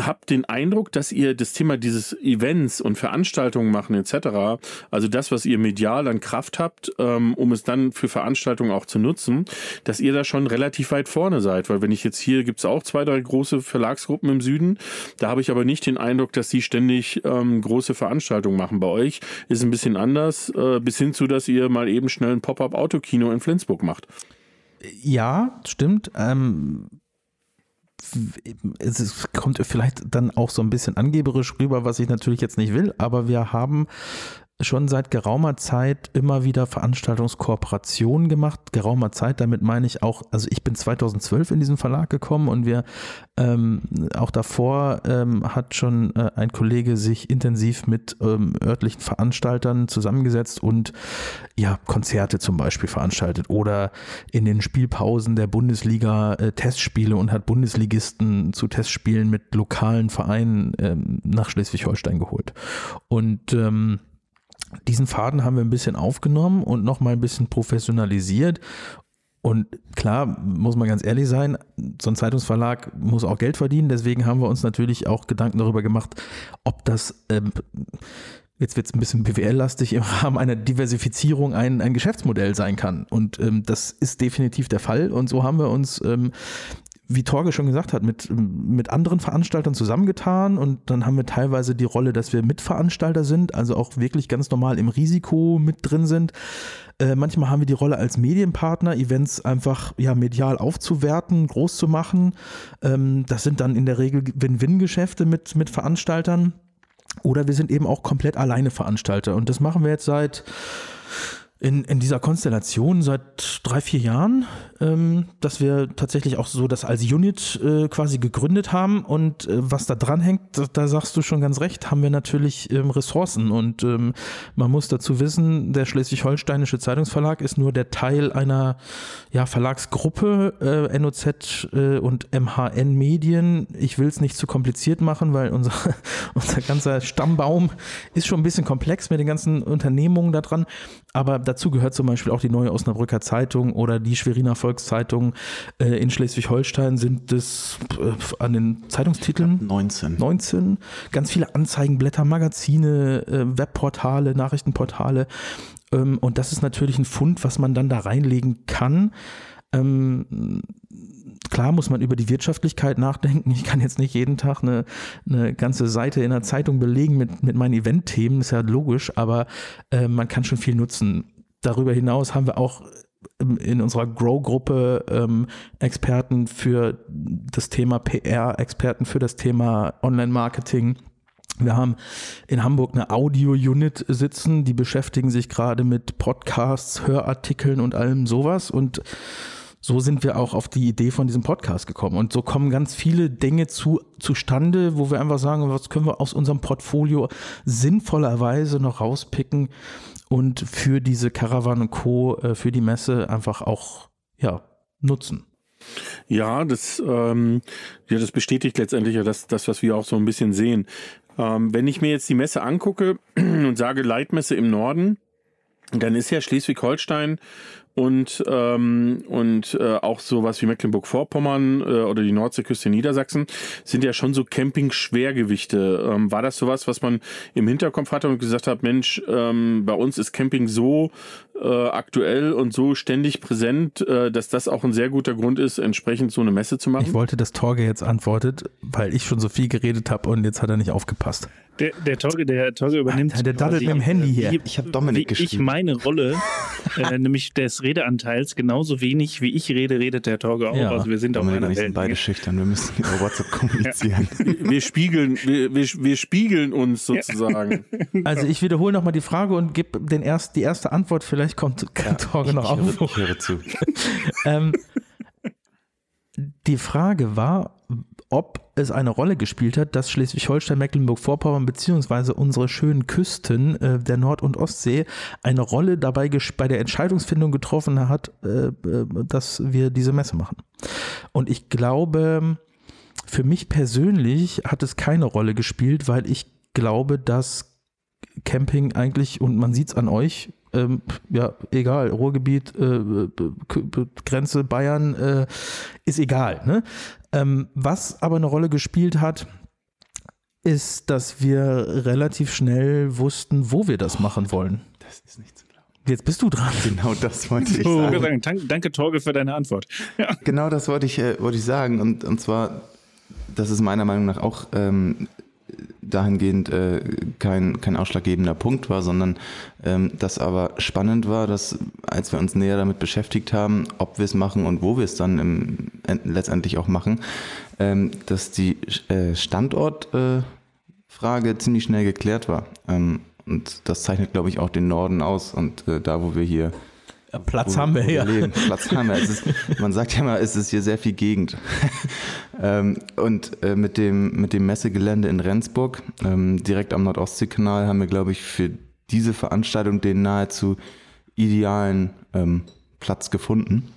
Speaker 1: habe den Eindruck, dass ihr das Thema dieses Events und Veranstaltungen machen etc., also das, was ihr medial an Kraft habt, ähm, um es dann für Veranstaltungen auch zu nutzen, dass ihr da schon relativ weit vorne seid. Weil wenn ich jetzt hier, gibt es auch zwei, drei große Verlagsgruppen im Süden, da habe ich aber nicht den Eindruck, dass sie ständig ähm, große Veranstaltungen machen. Bei euch ist ein bisschen anders, äh, bis hin zu, dass ihr mal eben schnell ein Pop-up-Autokino in Flensburg macht.
Speaker 5: Ja, stimmt. Ähm, es kommt vielleicht dann auch so ein bisschen angeberisch rüber, was ich natürlich jetzt nicht will, aber wir haben schon seit geraumer Zeit immer wieder Veranstaltungskooperationen gemacht. Geraumer Zeit, damit meine ich auch, also ich bin 2012 in diesen Verlag gekommen und wir ähm, auch davor ähm, hat schon äh, ein Kollege sich intensiv mit ähm, örtlichen Veranstaltern zusammengesetzt und ja, Konzerte zum Beispiel veranstaltet oder in den Spielpausen der Bundesliga äh, Testspiele und hat Bundesligisten zu Testspielen mit lokalen Vereinen ähm, nach Schleswig-Holstein geholt. Und ähm, diesen Faden haben wir ein bisschen aufgenommen und nochmal ein bisschen professionalisiert. Und klar, muss man ganz ehrlich sein, so ein Zeitungsverlag muss auch Geld verdienen. Deswegen haben wir uns natürlich auch Gedanken darüber gemacht, ob das, ähm, jetzt wird es ein bisschen BWL-lastig, im Rahmen einer Diversifizierung ein, ein Geschäftsmodell sein kann. Und ähm, das ist definitiv der Fall. Und so haben wir uns ähm, wie Torge schon gesagt hat, mit, mit anderen Veranstaltern zusammengetan und dann haben wir teilweise die Rolle, dass wir Mitveranstalter sind, also auch wirklich ganz normal im Risiko mit drin sind. Äh, manchmal haben wir die Rolle als Medienpartner, Events einfach ja medial aufzuwerten, groß zu machen. Ähm, das sind dann in der Regel Win-Win-Geschäfte mit, mit Veranstaltern. Oder wir sind eben auch komplett alleine Veranstalter. Und das machen wir jetzt seit in, in dieser Konstellation seit drei, vier Jahren, ähm, dass wir tatsächlich auch so das als Unit äh, quasi gegründet haben. Und äh, was da dran hängt, da, da, sagst du schon ganz recht, haben wir natürlich ähm, Ressourcen. Und ähm, man muss dazu wissen, der Schleswig-Holsteinische Zeitungsverlag ist nur der Teil einer ja, Verlagsgruppe, äh, NOZ äh, und MHN Medien. Ich will es nicht zu kompliziert machen, weil unser, [laughs] unser ganzer Stammbaum ist schon ein bisschen komplex mit den ganzen Unternehmungen da dran. Aber dazu gehört zum Beispiel auch die neue Osnabrücker Zeitung oder die Schweriner Volkszeitung. Äh, in Schleswig-Holstein sind es äh, an den Zeitungstiteln
Speaker 6: 19.
Speaker 5: 19. Ganz viele Anzeigenblätter, Magazine, äh, Webportale, Nachrichtenportale. Ähm, und das ist natürlich ein Fund, was man dann da reinlegen kann. Ähm, klar muss man über die Wirtschaftlichkeit nachdenken. Ich kann jetzt nicht jeden Tag eine, eine ganze Seite in der Zeitung belegen mit, mit meinen Event-Themen, ist ja logisch, aber äh, man kann schon viel nutzen. Darüber hinaus haben wir auch ähm, in unserer Grow-Gruppe ähm, Experten für das Thema PR, Experten für das Thema Online-Marketing. Wir haben in Hamburg eine Audio-Unit sitzen, die beschäftigen sich gerade mit Podcasts, Hörartikeln und allem sowas und so sind wir auch auf die Idee von diesem Podcast gekommen. Und so kommen ganz viele Dinge zu, zustande, wo wir einfach sagen, was können wir aus unserem Portfolio sinnvollerweise noch rauspicken und für diese Caravan und Co., äh, für die Messe einfach auch ja, nutzen.
Speaker 1: Ja, das, ähm, ja, das bestätigt letztendlich ja das, das, was wir auch so ein bisschen sehen. Ähm, wenn ich mir jetzt die Messe angucke [clears throat] und sage Leitmesse im Norden, dann ist ja Schleswig-Holstein und, ähm, und äh, auch sowas wie Mecklenburg-Vorpommern äh, oder die Nordseeküste Niedersachsen sind ja schon so Camping-Schwergewichte. Ähm, war das sowas, was man im Hinterkopf hatte und gesagt hat, Mensch, ähm, bei uns ist Camping so äh, aktuell und so ständig präsent, äh, dass das auch ein sehr guter Grund ist, entsprechend so eine Messe zu machen?
Speaker 5: Ich wollte, dass Torge jetzt antwortet, weil ich schon so viel geredet habe und jetzt hat er nicht aufgepasst.
Speaker 2: Der, der Torge, der Torge übernimmt.
Speaker 5: der daddelt mit dem Handy hier.
Speaker 6: Wie, ich habe Dominik geschrieben.
Speaker 2: Ich meine Rolle, [laughs] äh, nämlich des Redeanteils, genauso wenig wie ich rede, redet der Torge auch. Ja. Also wir sind
Speaker 6: Dominik
Speaker 2: auf
Speaker 6: einer Welt. sind beide schüchtern. Wir müssen über WhatsApp [laughs] kommunizieren.
Speaker 1: Ja. Wir spiegeln, wir, wir, wir, spiegeln uns sozusagen. [laughs]
Speaker 5: Also ich wiederhole nochmal die Frage und gebe den erst, die erste Antwort. Vielleicht kommt ja, Torge noch auf.
Speaker 6: Ich höre zu. [laughs]
Speaker 5: ähm, die Frage war, ob es eine Rolle gespielt hat, dass Schleswig-Holstein, Mecklenburg-Vorpommern beziehungsweise unsere schönen Küsten äh, der Nord- und Ostsee eine Rolle dabei bei der Entscheidungsfindung getroffen hat, äh, äh, dass wir diese Messe machen. Und ich glaube, für mich persönlich hat es keine Rolle gespielt, weil ich glaube, dass Camping eigentlich, und man sieht es an euch, ähm, ja, egal, Ruhrgebiet, äh, Grenze Bayern, äh, ist egal. Ne? Ähm, was aber eine Rolle gespielt hat, ist, dass wir relativ schnell wussten, wo wir das machen wollen.
Speaker 6: Das ist nicht zu glauben.
Speaker 5: Jetzt bist du dran. [laughs]
Speaker 6: Genau das wollte ich
Speaker 2: oh,
Speaker 6: sagen.
Speaker 2: Danke, danke, Torge, für deine Antwort. [laughs]
Speaker 6: Ja. Genau das wollte ich, äh, wollte ich sagen. Und, und zwar, das ist meiner Meinung nach auch ähm, dahingehend äh, kein, kein ausschlaggebender Punkt war, sondern ähm, das aber spannend war, dass als wir uns näher damit beschäftigt haben, ob wir es machen und wo wir es dann im, äh, letztendlich auch machen, ähm, dass die äh, Standortfrage ziemlich schnell geklärt war. Ähm, Und das zeichnet, glaube ich, auch den Norden aus. Und äh, da, wo wir hier
Speaker 5: Platz
Speaker 6: wo,
Speaker 5: haben wir
Speaker 6: wo
Speaker 5: ja.
Speaker 6: leben. Platz haben wir. Ist, man sagt ja mal, es ist hier sehr viel Gegend. [laughs] ähm, und äh, mit, dem, mit dem Messegelände in Rendsburg, ähm, direkt am Nordostseekanal, haben wir, glaube ich, für diese Veranstaltung den nahezu idealen ähm, Platz gefunden.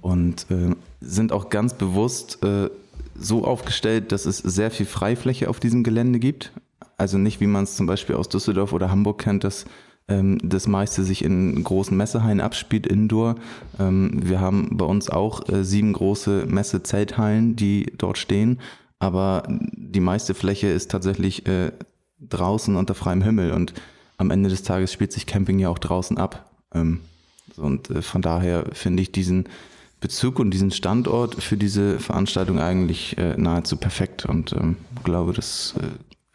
Speaker 6: Und äh, sind auch ganz bewusst äh, so aufgestellt, dass es sehr viel Freifläche auf diesem Gelände gibt. Also nicht, wie man es zum Beispiel aus Düsseldorf oder Hamburg kennt, dass das meiste sich in großen Messehallen abspielt, indoor. Ähm, wir haben bei uns auch äh, sieben große Messezelthallen, die dort stehen, aber die meiste Fläche ist tatsächlich äh, draußen unter freiem Himmel und am Ende des Tages spielt sich Camping ja auch draußen ab. Ähm, und äh, von daher finde ich diesen Bezug und diesen Standort für diese Veranstaltung eigentlich nahezu perfekt und ähm, glaube, das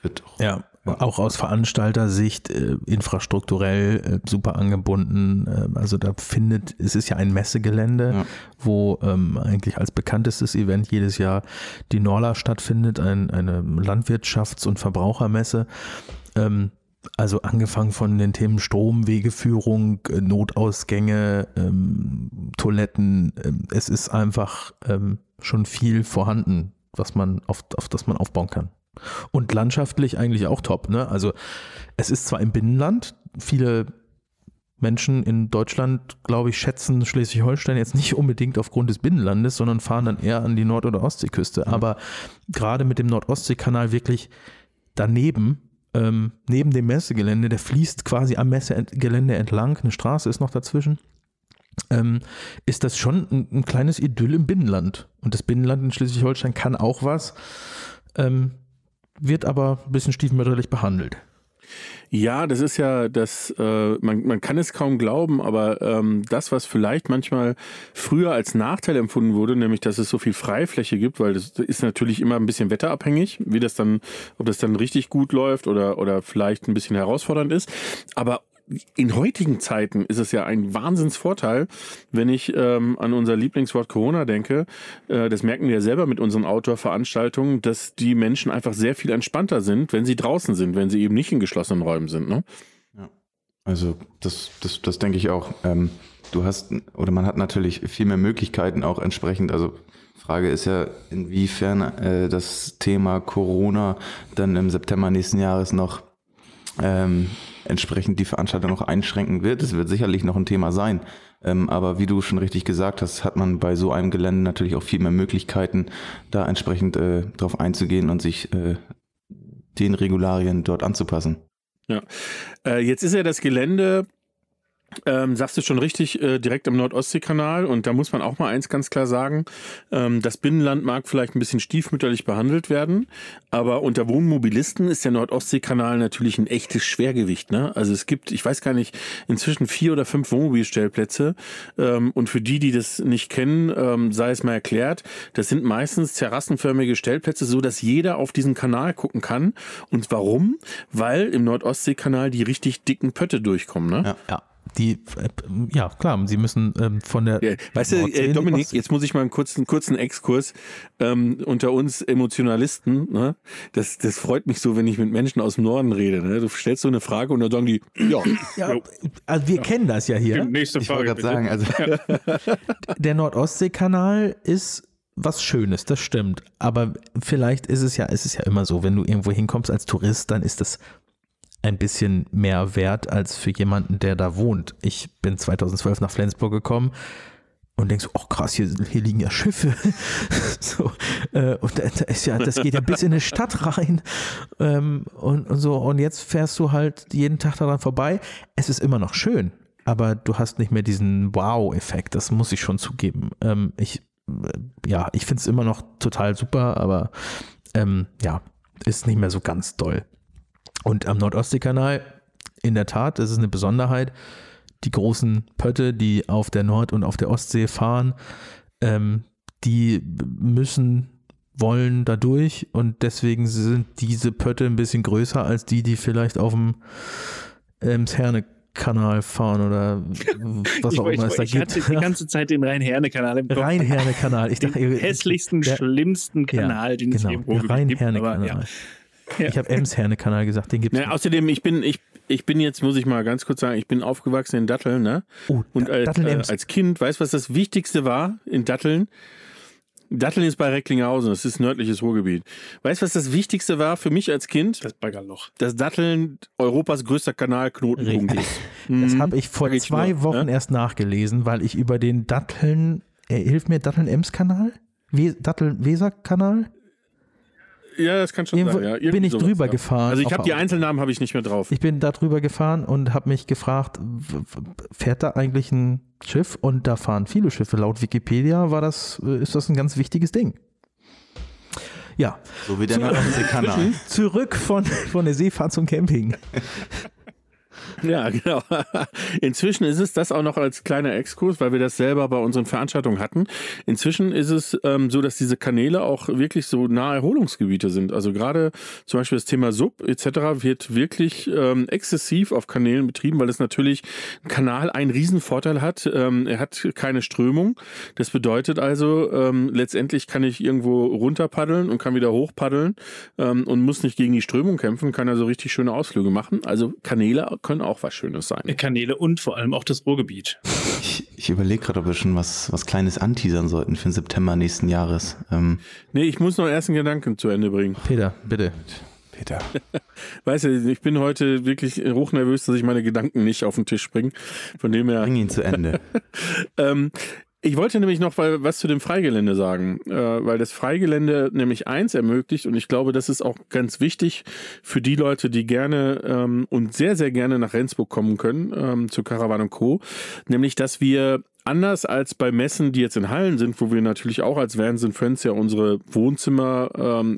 Speaker 6: wird auch.
Speaker 5: Ja, auch aus Veranstalter-Sicht äh, infrastrukturell äh, super angebunden. Äh, also da findet, es ist ja ein Messegelände,
Speaker 6: Ja.
Speaker 5: wo ähm, eigentlich als bekanntestes Event jedes Jahr die Norla stattfindet, ein, eine Landwirtschafts- und Verbrauchermesse. Ähm, also angefangen von den Themen Strom, Wegeführung, äh, Notausgänge, ähm, Toiletten. Ähm, es ist einfach ähm, schon viel vorhanden, was man auf, auf das man aufbauen kann. Und landschaftlich eigentlich auch top. Ne? Also es ist zwar im Binnenland, viele Menschen in Deutschland, glaube ich, schätzen Schleswig-Holstein jetzt nicht unbedingt aufgrund des Binnenlandes, sondern fahren dann eher an die Nord- oder Ostseeküste. Aber gerade mit dem Nordostseekanal wirklich daneben, ähm, neben dem Messegelände, der fließt quasi am Messegelände entlang, eine Straße ist noch dazwischen, ähm, ist das schon ein, ein kleines Idyll im Binnenland. Und das Binnenland in Schleswig-Holstein kann auch was, ähm, wird aber ein bisschen stiefmütterlich behandelt.
Speaker 1: Ja, das ist ja das, äh, man, man kann es kaum glauben, aber ähm, das, was vielleicht manchmal früher als Nachteil empfunden wurde, nämlich dass es so viel Freifläche gibt, weil das ist natürlich immer ein bisschen wetterabhängig, wie das dann, ob das dann richtig gut läuft oder, oder vielleicht ein bisschen herausfordernd ist. Aber in heutigen Zeiten ist es ja ein Wahnsinnsvorteil, wenn ich ähm, an unser Lieblingswort Corona denke. Äh, das merken wir ja selber mit unseren Outdoor-Veranstaltungen, dass die Menschen einfach sehr viel entspannter sind, wenn sie draußen sind, wenn sie eben nicht in geschlossenen Räumen sind. Ne?
Speaker 6: Also das, das, das denke ich auch. Ähm, du hast oder man hat natürlich viel mehr Möglichkeiten auch entsprechend. Also Frage ist ja, inwiefern äh, das Thema Corona dann im September nächsten Jahres noch ähm, entsprechend die Veranstaltung noch einschränken wird. Es wird sicherlich noch ein Thema sein. Ähm, aber wie du schon richtig gesagt hast, hat man bei so einem Gelände natürlich auch viel mehr Möglichkeiten, da entsprechend äh, drauf einzugehen und sich äh, den Regularien dort anzupassen.
Speaker 1: Ja. Äh, jetzt ist ja das Gelände, ähm, sagst du schon richtig, äh, direkt am Nordostseekanal. Und da muss man auch mal eins ganz klar sagen. Ähm, das Binnenland mag vielleicht ein bisschen stiefmütterlich behandelt werden, aber unter Wohnmobilisten ist der Nordostseekanal natürlich ein echtes Schwergewicht. Ne? Also es gibt, ich weiß gar nicht, inzwischen vier oder fünf Wohnmobilstellplätze. Ähm, und für die, die das nicht kennen, ähm, sei es mal erklärt, das sind meistens terrassenförmige Stellplätze, so dass jeder auf diesen Kanal gucken kann. Und warum? Weil im Nordostseekanal die richtig dicken Pötte durchkommen. Ne?
Speaker 6: Ja.
Speaker 5: Ja, die, äh, ja klar, sie müssen ähm, von der.
Speaker 1: Ja, weißt du, äh,
Speaker 5: die
Speaker 1: Dominik, jetzt muss ich mal einen kurzen, kurzen Exkurs ähm, unter uns Emotionalisten. Ne? Das, das freut mich so, wenn ich mit Menschen aus dem Norden rede. Ne? Du stellst so eine Frage und dann sagen die, [clears throat] ja,
Speaker 5: Ja, also wir kennen das ja hier.
Speaker 1: nächste
Speaker 6: Ich wollte gerade sagen, also [laughs]
Speaker 5: Der Nordostseekanal ist was Schönes, das stimmt. Aber vielleicht ist es ja, es ist ja immer so, wenn du irgendwo hinkommst als Tourist, dann ist das ein bisschen mehr wert als für jemanden, der da wohnt. Ich bin 2012 nach Flensburg gekommen und denkst, oh krass, hier, hier liegen ja Schiffe. [laughs] so, äh, und da ist ja, das geht ja bis in eine Stadt rein. Ähm, und, und so, und jetzt fährst du halt jeden Tag daran vorbei. Es ist immer noch schön, aber du hast nicht mehr diesen Wow-Effekt. Das muss ich schon zugeben. Ähm, ich, äh, ja, ich finde es immer noch total super, aber ähm, ja, ist nicht mehr so ganz doll. Und am Nordostseekanal, in der Tat, das ist eine Besonderheit, die großen Pötte, die auf der Nord- und auf der Ostsee fahren, ähm, die müssen, wollen da durch und deswegen sind diese Pötte ein bisschen größer als die, die vielleicht auf dem ähm, Herne-Kanal fahren oder [laughs] was
Speaker 2: ich,
Speaker 5: auch immer es da
Speaker 2: ich hatte
Speaker 5: gibt.
Speaker 2: die ganze Zeit den Rhein-Herne-Kanal im Kopf.
Speaker 5: Rhein-Herne-Kanal. Ich [laughs]
Speaker 2: den
Speaker 5: dachte,
Speaker 2: hässlichsten,
Speaker 5: der-
Speaker 2: schlimmsten Kanal, den es
Speaker 5: genau,
Speaker 2: irgendwo
Speaker 5: der
Speaker 2: gibt.
Speaker 5: Rhein-Herne-Kanal.
Speaker 2: ja.
Speaker 5: Ich habe Emsherne-Kanal gesagt, den gibt's
Speaker 1: Na, außerdem, ich bin, ich, ich bin jetzt, muss ich mal ganz kurz sagen, ich bin aufgewachsen in Datteln, ne?
Speaker 5: Oh,
Speaker 1: Und als,
Speaker 5: Datteln
Speaker 1: äh, als Kind, weißt du, was das Wichtigste war in Datteln? Datteln ist bei Recklinghausen, das ist nördliches Ruhrgebiet. Weißt du, was das Wichtigste war für mich als Kind?
Speaker 2: Das Baggerloch.
Speaker 1: Dass Datteln Europas größter Kanalknotenpunkt ist. [laughs]
Speaker 5: Das
Speaker 1: Mhm.
Speaker 5: habe ich vor
Speaker 1: ich
Speaker 5: zwei
Speaker 1: nur,
Speaker 5: Wochen
Speaker 1: ne?
Speaker 5: erst nachgelesen, weil ich über den Datteln, äh, hilf mir, Datteln-Ems-Kanal? We Datteln-Weser-Kanal?
Speaker 1: Ja, das kann schon
Speaker 5: Irgendwo
Speaker 1: sein. Ja, irgendwie
Speaker 5: bin ich
Speaker 1: sowas,
Speaker 5: drüber
Speaker 1: ja.
Speaker 5: gefahren.
Speaker 1: Also ich habe die Einzelnamen habe ich nicht mehr drauf.
Speaker 5: Ich bin da drüber gefahren und habe mich gefragt, fährt da eigentlich ein Schiff? Und da fahren viele Schiffe. Laut Wikipedia war das, äh, ist das ein ganz wichtiges Ding. Ja,
Speaker 6: So wie der Nordseekanal. [laughs]
Speaker 5: zurück von, von der Seefahrt zum Camping. [laughs] [laughs]
Speaker 1: Ja, genau. Inzwischen ist es das auch noch als kleiner Exkurs, weil wir das selber bei unseren Veranstaltungen hatten. Inzwischen ist es ähm, so, dass diese Kanäle auch wirklich so nahe Erholungsgebiete sind. Also gerade zum Beispiel das Thema Sub etc. wird wirklich ähm, exzessiv auf Kanälen betrieben, weil es natürlich ein Kanal einen Riesenvorteil hat. Ähm, er hat keine Strömung. Das bedeutet also, ähm, letztendlich kann ich irgendwo runter paddeln und kann wieder hoch paddeln ähm, und muss nicht gegen die Strömung kämpfen, kann also richtig schöne Ausflüge machen. Also Kanäle können auch was Schönes sein.
Speaker 2: Kanäle und vor allem auch das Ruhrgebiet.
Speaker 6: Ich, ich überlege gerade, ob wir schon was, was Kleines anteasern sollten für den September nächsten Jahres. Ähm,
Speaker 1: Nee, ich muss noch erst einen Gedanken zu Ende bringen.
Speaker 5: Peter, bitte.
Speaker 6: Peter. [laughs]
Speaker 1: Weißt du, ich bin heute wirklich hochnervös, dass ich meine Gedanken nicht auf den Tisch bringe. Von dem her.
Speaker 6: Bring ihn zu Ende. [laughs]
Speaker 1: Ähm, ich wollte nämlich noch was zu dem Freigelände sagen, äh, weil das Freigelände nämlich eins ermöglicht und ich glaube, das ist auch ganz wichtig für die Leute, die gerne ähm, und sehr, sehr gerne nach Rendsburg kommen können, ähm, zu Caravan Co., nämlich, dass wir anders als bei Messen, die jetzt in Hallen sind, wo wir natürlich auch als Vans and Friends ja unsere Wohnzimmer ähm,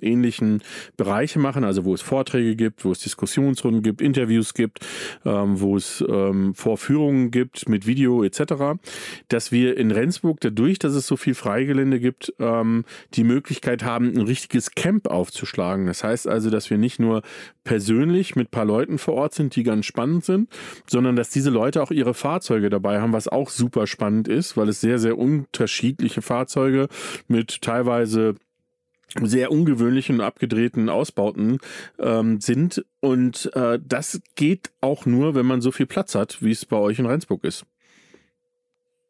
Speaker 1: Bereiche machen, also wo es Vorträge gibt, wo es Diskussionsrunden gibt, Interviews gibt, ähm, wo es ähm, Vorführungen gibt mit Video etc., dass wir in Rendsburg dadurch, dass es so viel Freigelände gibt, ähm, die Möglichkeit haben, ein richtiges Camp aufzuschlagen. Das heißt also, dass wir nicht nur persönlich mit ein paar Leuten vor Ort sind, die ganz spannend sind, sondern dass diese Leute auch ihre Fahrzeuge dabei haben, was auch super spannend ist, weil es sehr, sehr unterschiedliche Fahrzeuge mit teilweise sehr ungewöhnlichen abgedrehten Ausbauten ähm, sind. Und äh, das geht auch nur, wenn man so viel Platz hat, wie es bei euch in Rendsburg ist.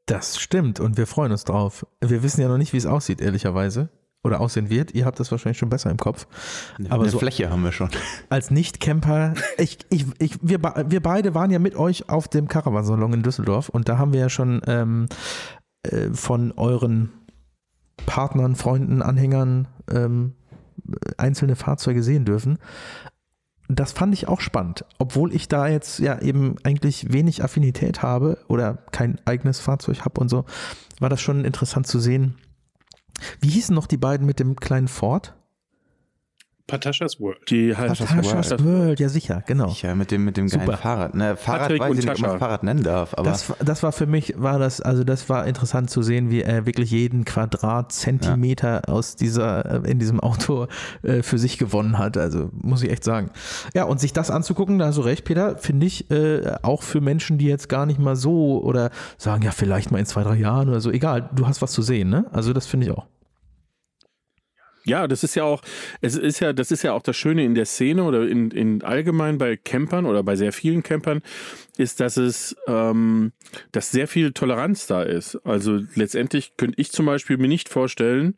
Speaker 5: Das stimmt und wir freuen uns drauf. Wir wissen ja noch nicht, wie es aussieht, ehrlicherweise. Oder aussehen wird. Ihr habt das wahrscheinlich schon besser im Kopf. Aber
Speaker 6: Eine
Speaker 5: so
Speaker 6: Fläche haben wir schon.
Speaker 5: als Nicht-Camper, ich, ich, ich, wir, wir beide waren ja mit euch auf dem Caravansalon in Düsseldorf und da haben wir ja schon ähm, äh, von euren Partnern, Freunden, Anhängern ähm, einzelne Fahrzeuge sehen dürfen. Das fand ich auch spannend, obwohl ich da jetzt ja eben eigentlich wenig Affinität habe oder kein eigenes Fahrzeug habe und so, war das schon interessant zu sehen. Wie hießen noch die beiden mit dem kleinen Ford?
Speaker 2: Pataschas World.
Speaker 1: Die halt
Speaker 5: Tasha's World, ja sicher, genau.
Speaker 6: Ja, mit dem, mit dem geilen
Speaker 5: Super.
Speaker 6: Fahrrad. Ne, Fahrrad
Speaker 1: Patrick
Speaker 6: weiß ich nicht, ob man. Fahrrad nennen darf, aber
Speaker 5: Das, das war für mich, war das, also das war interessant zu sehen, wie er wirklich jeden Quadratzentimeter aus dieser, äh, in diesem Auto äh, für sich gewonnen hat. Also muss ich echt sagen. Ja, und sich das anzugucken, da hast du recht, Peter, finde ich äh, auch für Menschen, die jetzt gar nicht mal so oder sagen, ja, vielleicht mal in zwei, drei Jahren oder so, egal, du hast was zu sehen, ne? Also das finde ich auch.
Speaker 1: Ja, das ist ja auch, es ist ja, das ist ja auch das Schöne in der Szene oder in, in allgemein bei Campern oder bei sehr vielen Campern, ist, dass es, ähm, dass sehr viel Toleranz da ist. Also letztendlich könnte ich zum Beispiel mir nicht vorstellen,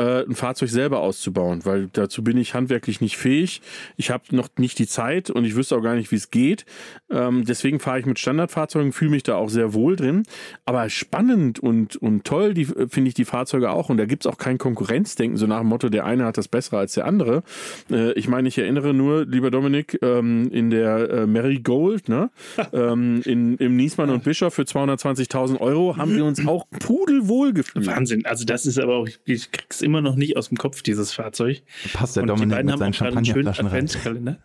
Speaker 1: äh, ein Fahrzeug selber auszubauen, weil dazu bin ich handwerklich nicht fähig. Ich habe noch nicht die Zeit und ich wüsste auch gar nicht, wie es geht. Ähm, deswegen fahre ich mit Standardfahrzeugen, fühle mich da auch sehr wohl drin. Aber spannend und, und toll die, äh, finde ich die Fahrzeuge auch. Und da gibt es auch kein Konkurrenzdenken, so nach dem Motto, der eine hat das Bessere als der andere. Äh, ich meine, ich erinnere nur, lieber Dominik, ähm, in der äh, Mary Gold, ne? [laughs] ähm, in, im Niesmann und Bischof für 220.000 Euro haben wir uns auch pudelwohl gefühlt.
Speaker 2: Wahnsinn. Also das ist aber auch, ich krieg's immer noch nicht aus dem Kopf, dieses Fahrzeug.
Speaker 6: passt der
Speaker 2: Und die
Speaker 6: Dominik
Speaker 2: beiden
Speaker 6: mit
Speaker 2: haben
Speaker 6: seinen Champagnerflaschen rein.
Speaker 2: Adventskalender.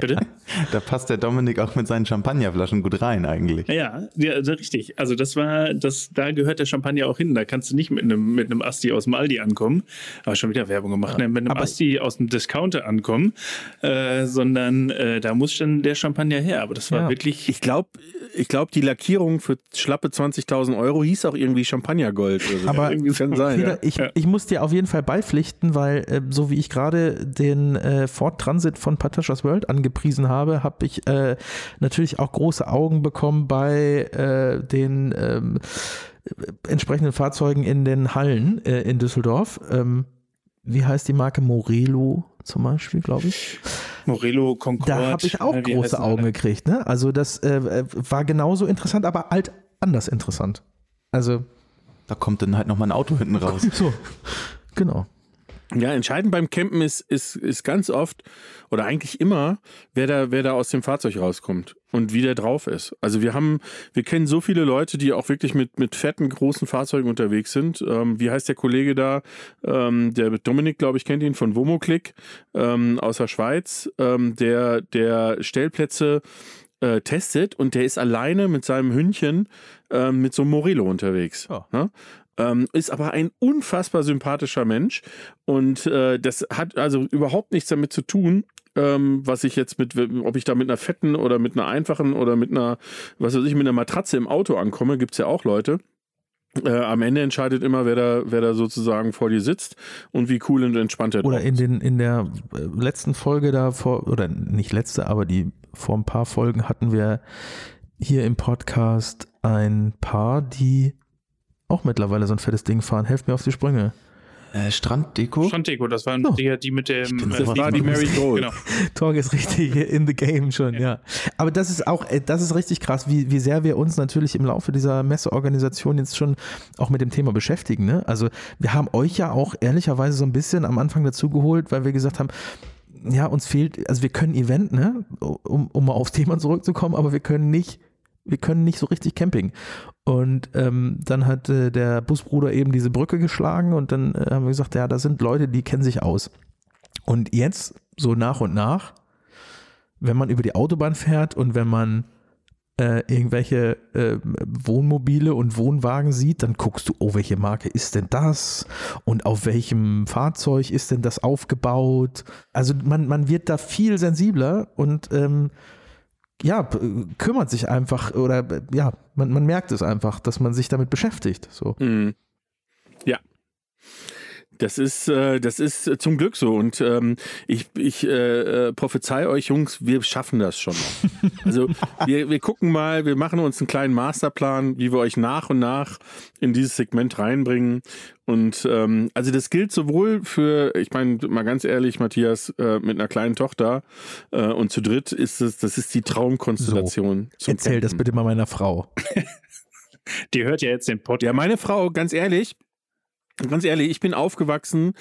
Speaker 2: Bitte? [laughs]
Speaker 6: Da passt der Dominik auch mit seinen Champagnerflaschen gut rein eigentlich.
Speaker 2: Ja, ja, richtig. Also das war, das, da gehört der Champagner auch hin. Da kannst du nicht mit einem, mit einem Asti aus dem Aldi ankommen. Aber schon wieder Werbung gemacht. ne? Mit einem Asti aus dem Discounter ankommen. Äh, sondern äh, da muss dann der Champagner her. Aber das war
Speaker 5: Ja.
Speaker 2: wirklich.
Speaker 1: Ich glaube, ich glaub, die Lackierung für schlappe 20.000 Euro hieß auch irgendwie Champagnergold. Oder so.
Speaker 5: Aber [laughs]
Speaker 1: irgendwie kann sein.
Speaker 5: Peter,
Speaker 1: Ja.
Speaker 5: ich,
Speaker 2: Ja.
Speaker 5: ich muss dir auf jeden Fall beipflichten, weil äh, so wie ich gerade den äh, Ford Transit von Patashas World angepriesen habe, habe ich äh, natürlich auch große Augen bekommen bei äh, den ähm, äh, entsprechenden Fahrzeugen in den Hallen äh, in Düsseldorf. Ähm, wie heißt die Marke? Morelo zum Beispiel, glaube ich.
Speaker 2: Morello, Concorde.
Speaker 5: Da habe ich auch
Speaker 2: äh, wie
Speaker 5: große Augen
Speaker 2: alle?
Speaker 5: gekriegt. Ne? Also das äh, äh, war genauso interessant, aber halt anders interessant. Also
Speaker 6: Da kommt dann halt nochmal ein Auto hinten raus. [laughs]
Speaker 5: so, genau.
Speaker 1: Ja, entscheidend beim Campen ist, ist, ist ganz oft oder eigentlich immer, wer da, wer da aus dem Fahrzeug rauskommt und wie der drauf ist. Also wir haben, wir kennen so viele Leute, die auch wirklich mit, mit fetten, großen Fahrzeugen unterwegs sind. Ähm, wie heißt der Kollege da? Ähm, der Dominik, glaube ich, kennt ihn von Womoclick ähm, aus der Schweiz, ähm, der, der Stellplätze äh, testet und der ist alleine mit seinem Hündchen ähm, mit so einem Morello unterwegs.
Speaker 5: Ja.
Speaker 1: Ne? Ähm, ist aber ein unfassbar sympathischer Mensch und äh, das hat also überhaupt nichts damit zu tun, ähm, was ich jetzt mit, ob ich da mit einer fetten oder mit einer einfachen oder mit einer, was weiß ich, mit einer Matratze im Auto ankomme, gibt's ja auch Leute. Äh, am Ende entscheidet immer, wer da, wer da sozusagen vor dir sitzt und wie cool und entspannt er
Speaker 5: Oder
Speaker 1: drauf
Speaker 5: in,
Speaker 1: ist.
Speaker 5: den, in der äh, letzten Folge da vor, oder nicht letzte, aber die vor ein paar Folgen hatten wir hier im Podcast ein Paar, die auch mittlerweile so ein fettes Ding fahren. Helft mir auf die Sprünge.
Speaker 6: Äh, Stranddeko?
Speaker 2: Stranddeko, das waren
Speaker 5: Oh.
Speaker 2: die, die mit dem. äh, die-
Speaker 1: war die Mary Gold.
Speaker 2: Genau. [laughs]
Speaker 5: Torg ist richtig in the game schon, ja. Aber das ist auch, äh, das ist richtig krass, wie, wie sehr wir uns natürlich im Laufe dieser Messeorganisation jetzt schon auch mit dem Thema beschäftigen. Ne? Also wir haben euch ja auch ehrlicherweise so ein bisschen am Anfang dazu geholt, weil wir gesagt haben, ja, uns fehlt, also wir können Event, ne, um, um mal aufs Thema zurückzukommen, aber wir können nicht, wir können nicht so richtig Camping. Und ähm, dann hat äh, der Busbruder eben diese Brücke geschlagen und dann äh, haben wir gesagt, ja, da sind Leute, die kennen sich aus. Und jetzt, so nach und nach, wenn man über die Autobahn fährt und wenn man äh, irgendwelche äh, Wohnmobile und Wohnwagen sieht, dann guckst du, oh, welche Marke ist denn das? Und auf welchem Fahrzeug ist denn das aufgebaut? Also man, man wird da viel sensibler und ähm, ja, p- kümmert sich einfach oder äh, ja, man, man merkt es einfach, dass man sich damit beschäftigt. So.
Speaker 1: Mhm. Ja. Das ist, äh, das ist äh, zum Glück so. Und ähm, ich, ich äh, äh, prophezei euch, Jungs, wir schaffen das schon noch. Also [laughs] wir, wir gucken mal, wir machen uns einen kleinen Masterplan, wie wir euch nach und nach in dieses Segment reinbringen. Und ähm, also das gilt sowohl für, ich meine, mal ganz ehrlich, Matthias, äh, mit einer kleinen Tochter äh, und zu dritt ist es, das ist die Traumkonstellation. zum
Speaker 5: Erzähl das
Speaker 1: Campen.
Speaker 5: bitte mal meiner Frau.
Speaker 2: Die hört ja jetzt den Podcast.
Speaker 1: Ja, meine Frau, ganz ehrlich, ganz ehrlich, ich bin aufgewachsen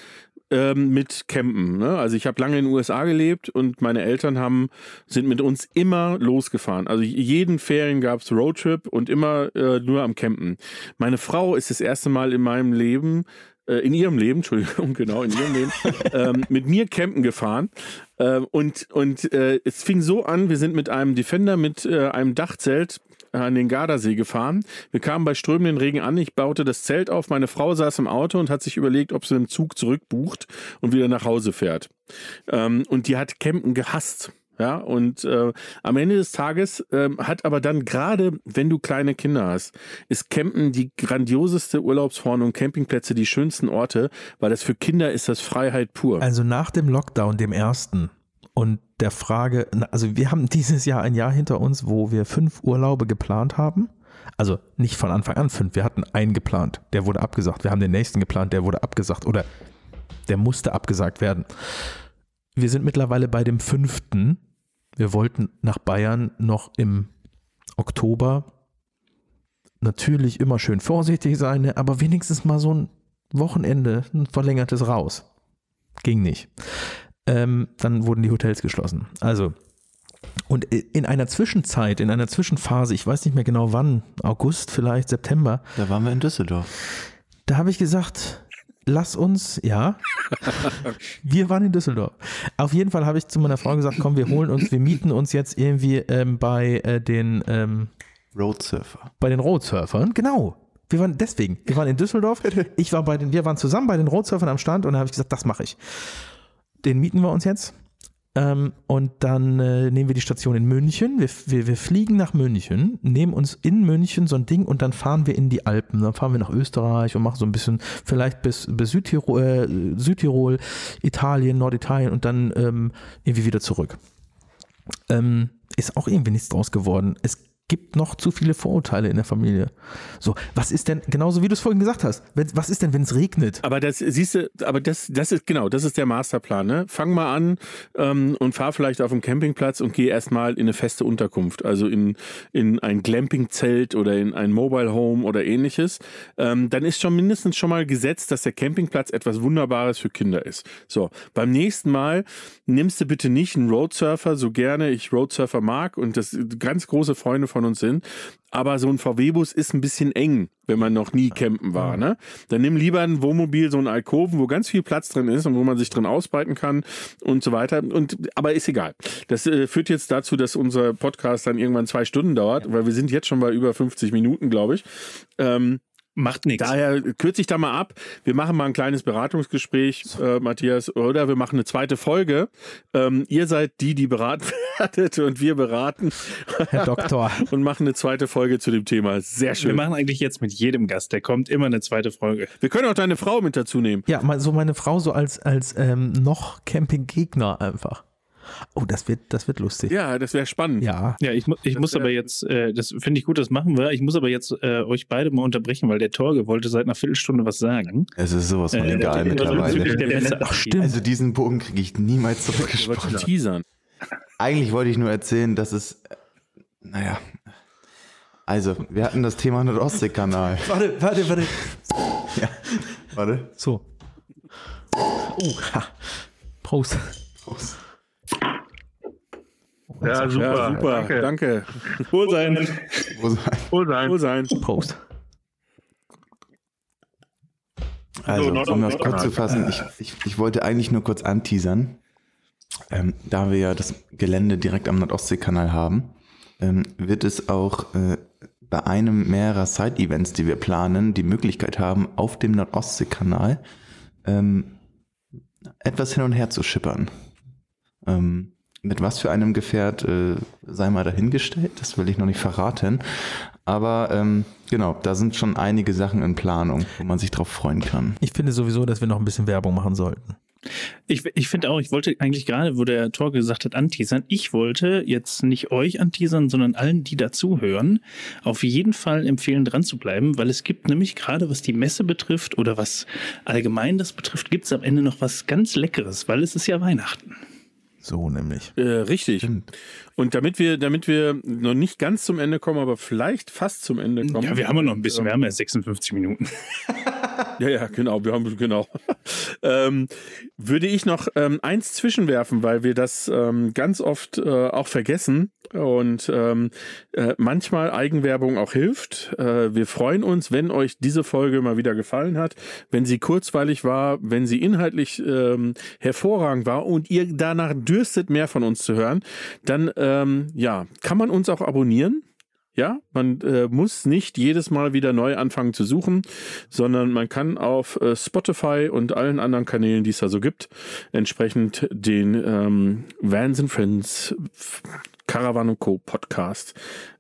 Speaker 1: ähm, mit Campen. Ne? Also ich habe lange in den USA gelebt und meine Eltern haben, sind mit uns immer losgefahren. Also jeden Ferien gab es Roadtrip und immer äh, nur am Campen. Meine Frau ist das erste Mal in meinem Leben äh, in ihrem Leben, [laughs] Entschuldigung, genau, in ihrem Leben, ähm, mit mir campen gefahren. Ähm, und und äh, es fing so an, wir sind mit einem Defender mit äh, einem Dachzelt an den Gardasee gefahren. Wir kamen bei strömenden Regen an. Ich baute das Zelt auf. Meine Frau saß im Auto und hat sich überlegt, ob sie einen Zug zurückbucht und wieder nach Hause fährt. Ähm, und die hat Campen gehasst. Ja, und äh, am Ende des Tages ähm, hat aber dann gerade, wenn du kleine Kinder hast, ist Campen die grandioseste Urlaubsform und Campingplätze die schönsten Orte, weil das für Kinder ist das Freiheit pur.
Speaker 5: Also nach dem Lockdown, dem ersten, und der Frage, also wir haben [laughs] dieses Jahr ein Jahr hinter uns, wo wir fünf Urlaube geplant haben. Also nicht von Anfang an fünf, wir hatten einen geplant, der wurde abgesagt. Wir haben den nächsten geplant, der wurde abgesagt oder der musste abgesagt werden. Wir sind mittlerweile bei dem fünften. Wir wollten nach Bayern noch im Oktober. Natürlich immer schön vorsichtig sein, ne, aber wenigstens mal so ein Wochenende, ein verlängertes raus. Ging nicht. Ähm, dann wurden die Hotels geschlossen. Also, und in einer Zwischenzeit, in einer Zwischenphase, ich weiß nicht mehr genau wann, August vielleicht, September,
Speaker 6: Da waren wir in Düsseldorf.
Speaker 5: da habe ich gesagt, lass uns, ja. [laughs] wir waren in Düsseldorf. Auf jeden Fall habe ich zu meiner Frau gesagt, komm, wir holen uns, wir mieten uns jetzt irgendwie ähm, bei äh, den ähm,
Speaker 6: Roadsurfer.
Speaker 5: bei den Roadsurfern. Genau. Wir waren deswegen, wir waren in Düsseldorf. [laughs] Ich war bei den, wir waren zusammen bei den Roadsurfern am Stand und da habe ich gesagt, das mache ich. Den mieten wir uns jetzt. Ähm, und dann äh, nehmen wir die Station in München. Wir, wir, wir fliegen nach München, nehmen uns in München so ein Ding und dann fahren wir in die Alpen. Dann fahren wir nach Österreich und machen so ein bisschen, vielleicht bis, bis Südtirol, äh, Südtirol, Italien, Norditalien und dann ähm, irgendwie wieder zurück. Ähm, ist auch irgendwie nichts draus geworden. Es gibt noch zu viele Vorurteile in der Familie. So, was ist denn, genauso wie du es vorhin gesagt hast, wenn, was ist denn, wenn es regnet?
Speaker 1: Aber das siehst du, aber das, das ist genau, das ist der Masterplan. Ne? Fang mal an ähm, und fahr vielleicht auf dem Campingplatz und geh erstmal in eine feste Unterkunft, also in, in ein Glampingzelt oder in ein Mobile Home oder ähnliches. Ähm, dann ist schon mindestens schon mal gesetzt, dass der Campingplatz etwas Wunderbares für Kinder ist. So, beim nächsten Mal nimmst du bitte nicht einen Roadsurfer, so gerne ich Roadsurfer mag und das ganz große Freunde von uns sind. Aber so ein VW-Bus ist ein bisschen eng, wenn man noch nie campen war. Ne? Dann nimm lieber ein Wohnmobil, so ein Alkoven, wo ganz viel Platz drin ist und wo man sich drin ausbreiten kann und so weiter. Und, aber ist egal. Das äh, führt jetzt dazu, dass unser Podcast dann irgendwann zwei Stunden dauert, weil wir sind jetzt schon bei über 50 Minuten, glaube ich. Ähm,
Speaker 2: Macht nichts.
Speaker 1: Daher kürze ich da mal ab. Wir machen mal ein kleines Beratungsgespräch, äh, Matthias, oder wir machen eine zweite Folge. Ähm, ihr seid die, die beraten [laughs] werdet und wir beraten
Speaker 5: Herr Doktor. [laughs]
Speaker 1: und machen eine zweite Folge zu dem Thema. Sehr schön.
Speaker 2: Wir
Speaker 1: Wir,
Speaker 2: machen eigentlich jetzt mit jedem Gast, der kommt, immer eine zweite Folge.
Speaker 1: können auch deine Frau mit dazu nehmen.
Speaker 5: Ja, mal so meine Frau so als, als ähm, noch Campinggegner einfach. Oh, das wird, das wird lustig.
Speaker 1: Ja, das wäre spannend.
Speaker 5: Ja.
Speaker 2: Ja, ich, ich muss aber jetzt, äh, das finde ich gut, das machen wir. Ich muss aber jetzt äh, euch beide mal unterbrechen, weil der Torge wollte seit einer Viertelstunde was sagen.
Speaker 6: Es ist sowas von
Speaker 2: Äh,
Speaker 6: egal mittlerweile.
Speaker 5: Ach, stimmt.
Speaker 6: Also diesen Bogen kriege ich niemals
Speaker 1: Ich wollte
Speaker 6: zurückgesprochen.
Speaker 1: teasern.
Speaker 6: Eigentlich wollte ich nur erzählen, dass es, äh, naja, also wir hatten das Thema Nordostseekanal. [laughs]
Speaker 5: Warte, warte, warte.
Speaker 6: Ja, warte.
Speaker 5: So. Oh, ha. Prost.
Speaker 6: Prost.
Speaker 7: Ja, super.
Speaker 1: Ja, super.
Speaker 7: Danke.
Speaker 1: Danke.
Speaker 2: Wohl sein.
Speaker 6: Wo sein?
Speaker 7: Wohl sein.
Speaker 1: Wohl sein.
Speaker 5: Prost.
Speaker 6: Also,
Speaker 7: Nord-
Speaker 6: um das kurz zu fassen, ich, ich, ich wollte eigentlich nur kurz anteasern, ähm, da wir ja das Gelände direkt am Nordostseekanal haben, ähm, wird es auch äh, bei einem mehrerer Side-Events, die wir planen, die Möglichkeit haben, auf dem Nordostseekanal ähm, etwas hin und her zu schippern. Ähm, mit was für einem Gefährt äh, sei mal dahingestellt, das will ich noch nicht verraten. Aber ähm, genau, da sind schon einige Sachen in Planung, wo man sich drauf freuen kann.
Speaker 5: Ich finde sowieso, dass wir noch ein bisschen Werbung machen sollten.
Speaker 2: Ich, ich finde auch, ich wollte eigentlich gerade, wo der Torge gesagt hat, anteasern, ich wollte jetzt nicht euch anteasern, sondern allen, die dazuhören, auf jeden Fall empfehlen, dran zu bleiben, weil es gibt nämlich gerade, was die Messe betrifft oder was allgemein das betrifft, gibt es am Ende noch was ganz Leckeres, weil es ist ja Weihnachten.
Speaker 5: So nämlich.
Speaker 1: Äh, richtig. Und damit wir, damit wir noch nicht ganz zum Ende kommen, aber vielleicht fast zum Ende kommen.
Speaker 2: Ja, wir haben ja noch ein bisschen, wir haben ja 56 Minuten. [laughs]
Speaker 1: Ja, ja, genau, wir haben genau. [laughs] ähm, würde ich noch ähm, eins zwischenwerfen, weil wir das ähm, ganz oft äh, auch vergessen und ähm, äh, manchmal Eigenwerbung auch hilft. Äh, wir freuen uns, wenn euch diese Folge mal wieder gefallen hat, wenn sie kurzweilig war, wenn sie inhaltlich ähm, hervorragend war und ihr danach dürstet, mehr von uns zu hören, dann ähm, ja, kann man uns auch abonnieren. Ja, man äh, muss nicht jedes Mal wieder neu anfangen zu suchen, sondern man kann auf äh, Spotify und allen anderen Kanälen, die es da so gibt, entsprechend den ähm, Vans and Friends Caravan Co. Podcast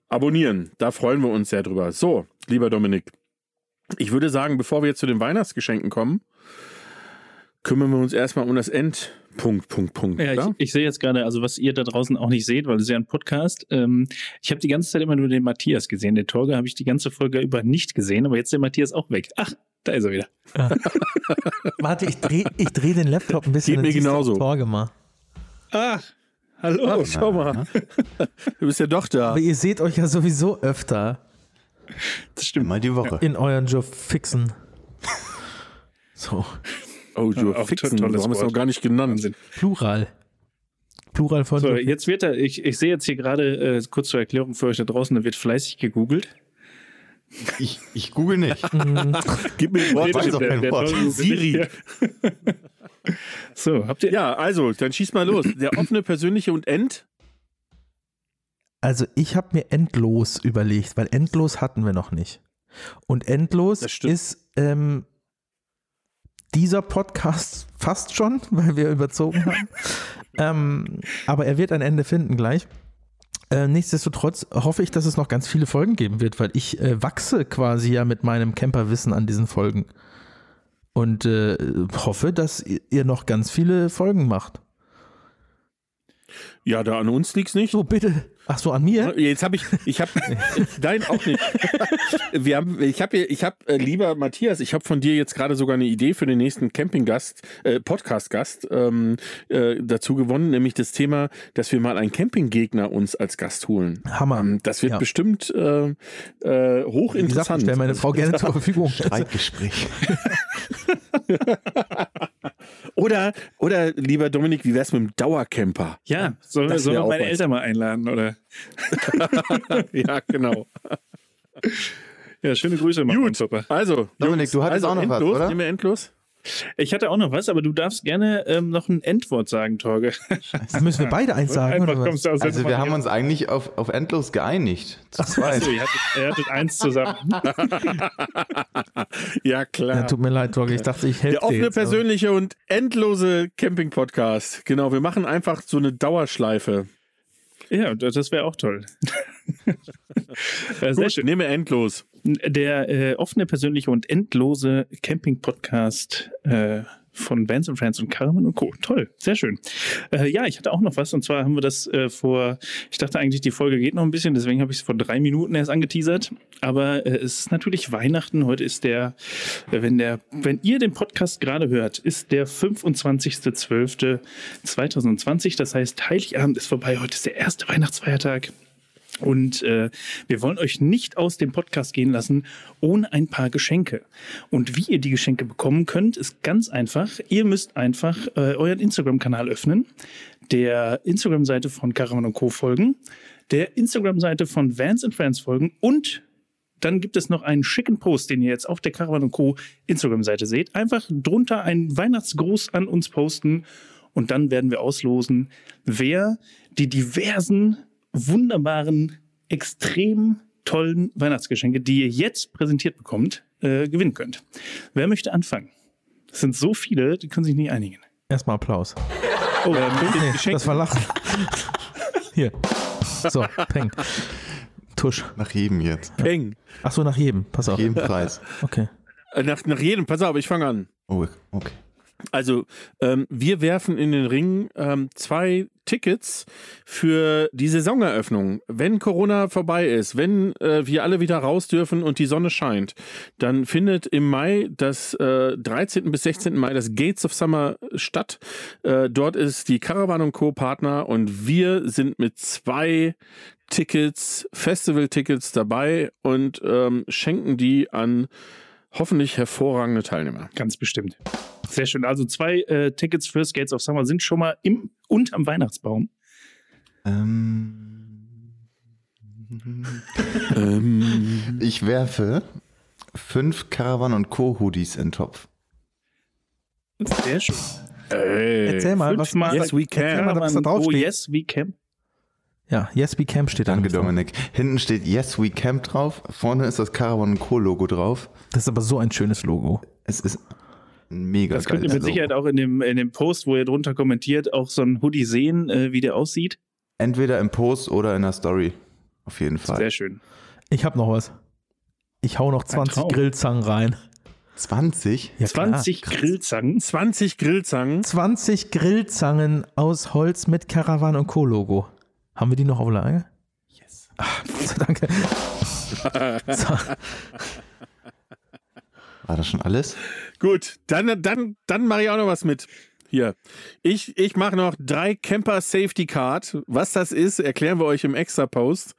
Speaker 1: abonnieren. Da freuen wir uns sehr drüber. So, lieber Dominik, ich würde sagen, bevor wir jetzt zu den Weihnachtsgeschenken kommen, kümmern wir uns erstmal um das Endpunkt, Punkt, Punkt.
Speaker 2: Ja, ich, ich sehe jetzt gerade, also was ihr da draußen auch nicht seht, weil es ist ja ein Podcast. Ähm, ich habe die ganze Zeit immer nur den Matthias gesehen. Den Torge habe ich die ganze Folge über nicht gesehen, aber jetzt ist der Matthias auch weg. Ach, da ist er wieder. [laughs]
Speaker 5: Warte, ich drehe ich dreh den Laptop ein bisschen.
Speaker 1: Geht mir genauso.
Speaker 5: Torge mal.
Speaker 2: Ach, hallo.
Speaker 1: Ach, schau mal. [laughs] Du bist ja doch da.
Speaker 5: Aber ihr seht euch ja sowieso öfter
Speaker 2: Das stimmt.
Speaker 6: Mal die Woche.
Speaker 5: in euren Job fixen. So,
Speaker 1: Oh, Joe
Speaker 2: Ja, auch
Speaker 1: Fixen, wir haben es
Speaker 2: Wort.
Speaker 1: noch gar nicht genannt.
Speaker 2: Wahnsinn.
Speaker 5: Plural. Plural von
Speaker 2: So, jetzt wird er, ich, ich sehe jetzt hier gerade, äh, kurz zur Erklärung für euch da draußen, da wird fleißig gegoogelt.
Speaker 6: Ich, ich google nicht. [laughs]
Speaker 1: Gib mir ein Wort.
Speaker 6: weiß auch kein Wort.
Speaker 1: Siri. [laughs]
Speaker 2: So, habt ihr.
Speaker 1: Ja, also, dann schieß mal los. Der offene, persönliche und End.
Speaker 5: Also ich habe mir endlos überlegt, weil endlos hatten wir noch nicht. Und endlos ist ähm, dieser Podcast fast schon, [laughs] weil wir überzogen haben. ähm, aber er wird ein Ende finden gleich. Äh, nichtsdestotrotz hoffe ich, dass es noch ganz viele Folgen geben wird, weil ich äh, wachse quasi ja mit meinem Camperwissen an diesen Folgen. Und äh, hoffe, dass ihr- noch ganz viele Folgen macht.
Speaker 1: Ja, da an uns liegt's nicht.
Speaker 5: So, bitte. Ach so, an mir?
Speaker 1: Jetzt habe ich, ich habe, [laughs] nein, auch nicht. Wir haben, ich habe, ich habe, äh, lieber Matthias, ich habe von dir jetzt gerade sogar eine Idee für den nächsten Campinggast, äh, Podcast-Gast ähm, äh, dazu gewonnen, nämlich das Thema, dass wir mal einen Campinggegner uns als Gast holen.
Speaker 5: Hammer.
Speaker 1: Ähm, das wird
Speaker 5: Ja.
Speaker 1: bestimmt äh, äh, hochinteressant.
Speaker 5: stell meine Frau gerne zur Verfügung.
Speaker 6: Streitgespräch. [laughs] [laughs]
Speaker 1: Oder, oder lieber Dominik, wie wär's mit dem Dauercamper?
Speaker 2: Ja, sollen wir, sollen wir
Speaker 1: auch
Speaker 2: meine
Speaker 1: was.
Speaker 2: Eltern mal einladen, oder? [laughs]
Speaker 1: ja, genau.
Speaker 2: Ja, schöne Grüße, Mann. Super.
Speaker 1: Also,
Speaker 6: Dominik, du hattest
Speaker 1: also
Speaker 6: auch noch was,
Speaker 1: endlos,
Speaker 6: oder?
Speaker 1: Nehmen wir endlos.
Speaker 2: Ich hatte auch noch was, aber du darfst gerne ähm, noch ein Endwort sagen, Torge.
Speaker 5: Müssen wir beide eins sagen,
Speaker 2: Einfach
Speaker 5: oder was?
Speaker 6: Also wir haben uns eigentlich auf, auf endlos geeinigt. Zu zweit.
Speaker 2: Achso, ihr hattet, ihr hattet eins zusammen. [laughs]
Speaker 1: Ja, klar.
Speaker 5: Ja, tut mir leid, Torge, ich dachte, ich helfe
Speaker 1: Der offene,
Speaker 5: jetzt, aber-
Speaker 1: persönliche und endlose Camping-Podcast. Genau, wir machen einfach so eine Dauerschleife.
Speaker 2: Ja, das wäre auch toll. [laughs] Sehr schön.
Speaker 1: nehmen wir endlos.
Speaker 2: Der äh, offene, persönliche und endlose Camping-Podcast äh, von Bands and Friends und Caravan und Co. Toll, sehr schön. Äh, ja, ich hatte auch noch was und zwar haben wir das äh, vor, ich dachte eigentlich, die Folge geht noch ein bisschen, deswegen habe ich es vor drei Minuten erst angeteasert. Aber äh, es ist natürlich Weihnachten. Heute ist der, äh, wenn der, wenn ihr den Podcast gerade hört, ist der 25.12.2020. Das heißt, Heiligabend ist vorbei. Heute ist der erste Weihnachtsfeiertag. Und äh, wir wollen euch nicht aus dem Podcast gehen lassen ohne ein paar Geschenke. Und wie ihr die Geschenke bekommen könnt, ist ganz einfach. Ihr müsst einfach äh, euren Instagram-Kanal öffnen, der Instagram-Seite von Caravan Co. folgen, der Instagram-Seite von Vans and Friends folgen und dann gibt es noch einen schicken Post, den ihr jetzt auf der Caravan Co. Instagram-Seite seht. Einfach drunter einen Weihnachtsgruß an uns posten und dann werden wir auslosen, wer die diversen, wunderbaren, extrem tollen Weihnachtsgeschenke, die ihr jetzt präsentiert bekommt, äh, gewinnen könnt. Wer möchte anfangen? Es sind so viele, die können sich nicht einigen.
Speaker 5: Erstmal Applaus.
Speaker 2: Oh, ähm,
Speaker 5: Nee, das war Lachen. Hier. So, peng. Tusch.
Speaker 6: Nach jedem jetzt.
Speaker 1: Peng.
Speaker 5: Ach so, nach jedem. Pass auf.
Speaker 6: Jeden Preis.
Speaker 5: Okay.
Speaker 1: Äh, Nach, nach jedem, pass auf, ich fange an.
Speaker 6: Oh, okay.
Speaker 1: Also, ähm, wir werfen in den Ring ähm, zwei Tickets für die Saisoneröffnung. Wenn Corona vorbei ist, wenn äh, wir alle wieder raus dürfen und die Sonne scheint, dann findet im Mai, das äh, 13. bis 16. Mai, das Gates of Summer statt. Äh, dort ist die Caravan und Co. Partner und wir sind mit zwei Tickets, Festival-Tickets dabei und ähm, schenken die an hoffentlich hervorragende Teilnehmer.
Speaker 2: Ganz bestimmt. Sehr schön. Also zwei äh, Tickets fürs Gates of Summer sind schon mal im und am Weihnachtsbaum.
Speaker 6: Ähm,
Speaker 1: ähm, [laughs]
Speaker 6: ich werfe fünf Caravan und Co. Hoodies in den Topf.
Speaker 2: Sehr schön.
Speaker 1: ey.
Speaker 5: Erzähl mal, was,
Speaker 2: Fünfmal-
Speaker 1: Yes, we can.
Speaker 5: Erzähl mal, was da
Speaker 2: oh, yes, we can.
Speaker 5: Ja, Yes We Camp steht da.
Speaker 6: Danke, Dominik. Hinten steht Yes, we camp drauf. Vorne ist das Caravan und Co. Logo drauf.
Speaker 5: Das ist aber so ein schönes Logo.
Speaker 6: Es ist ein mega
Speaker 2: Das könnt ihr mit Sicherheit
Speaker 6: Logo.
Speaker 2: auch in dem, in dem Post, wo ihr drunter kommentiert, auch so ein Hoodie sehen, äh, wie der aussieht.
Speaker 6: Entweder im Post oder in der Story. Auf jeden Fall.
Speaker 2: Sehr schön.
Speaker 5: Ich habe noch was. Ich hau noch 20
Speaker 2: Traum.
Speaker 5: Grillzangen rein.
Speaker 6: 20?
Speaker 5: Ja, klar.
Speaker 2: 20 Grillzangen.
Speaker 1: 20 Grillzangen.
Speaker 5: 20 Grillzangen aus Holz mit Caravan und Co. Logo. Haben wir die noch auf Lager?
Speaker 6: Yes.
Speaker 5: Ach, danke. [laughs] So,
Speaker 6: War das schon alles?
Speaker 1: Gut, dann, dann, dann mache ich auch noch was mit. Hier. Ich, ich mache noch drei Camper Safety Card. Was das ist, erklären wir euch im Extra-Post.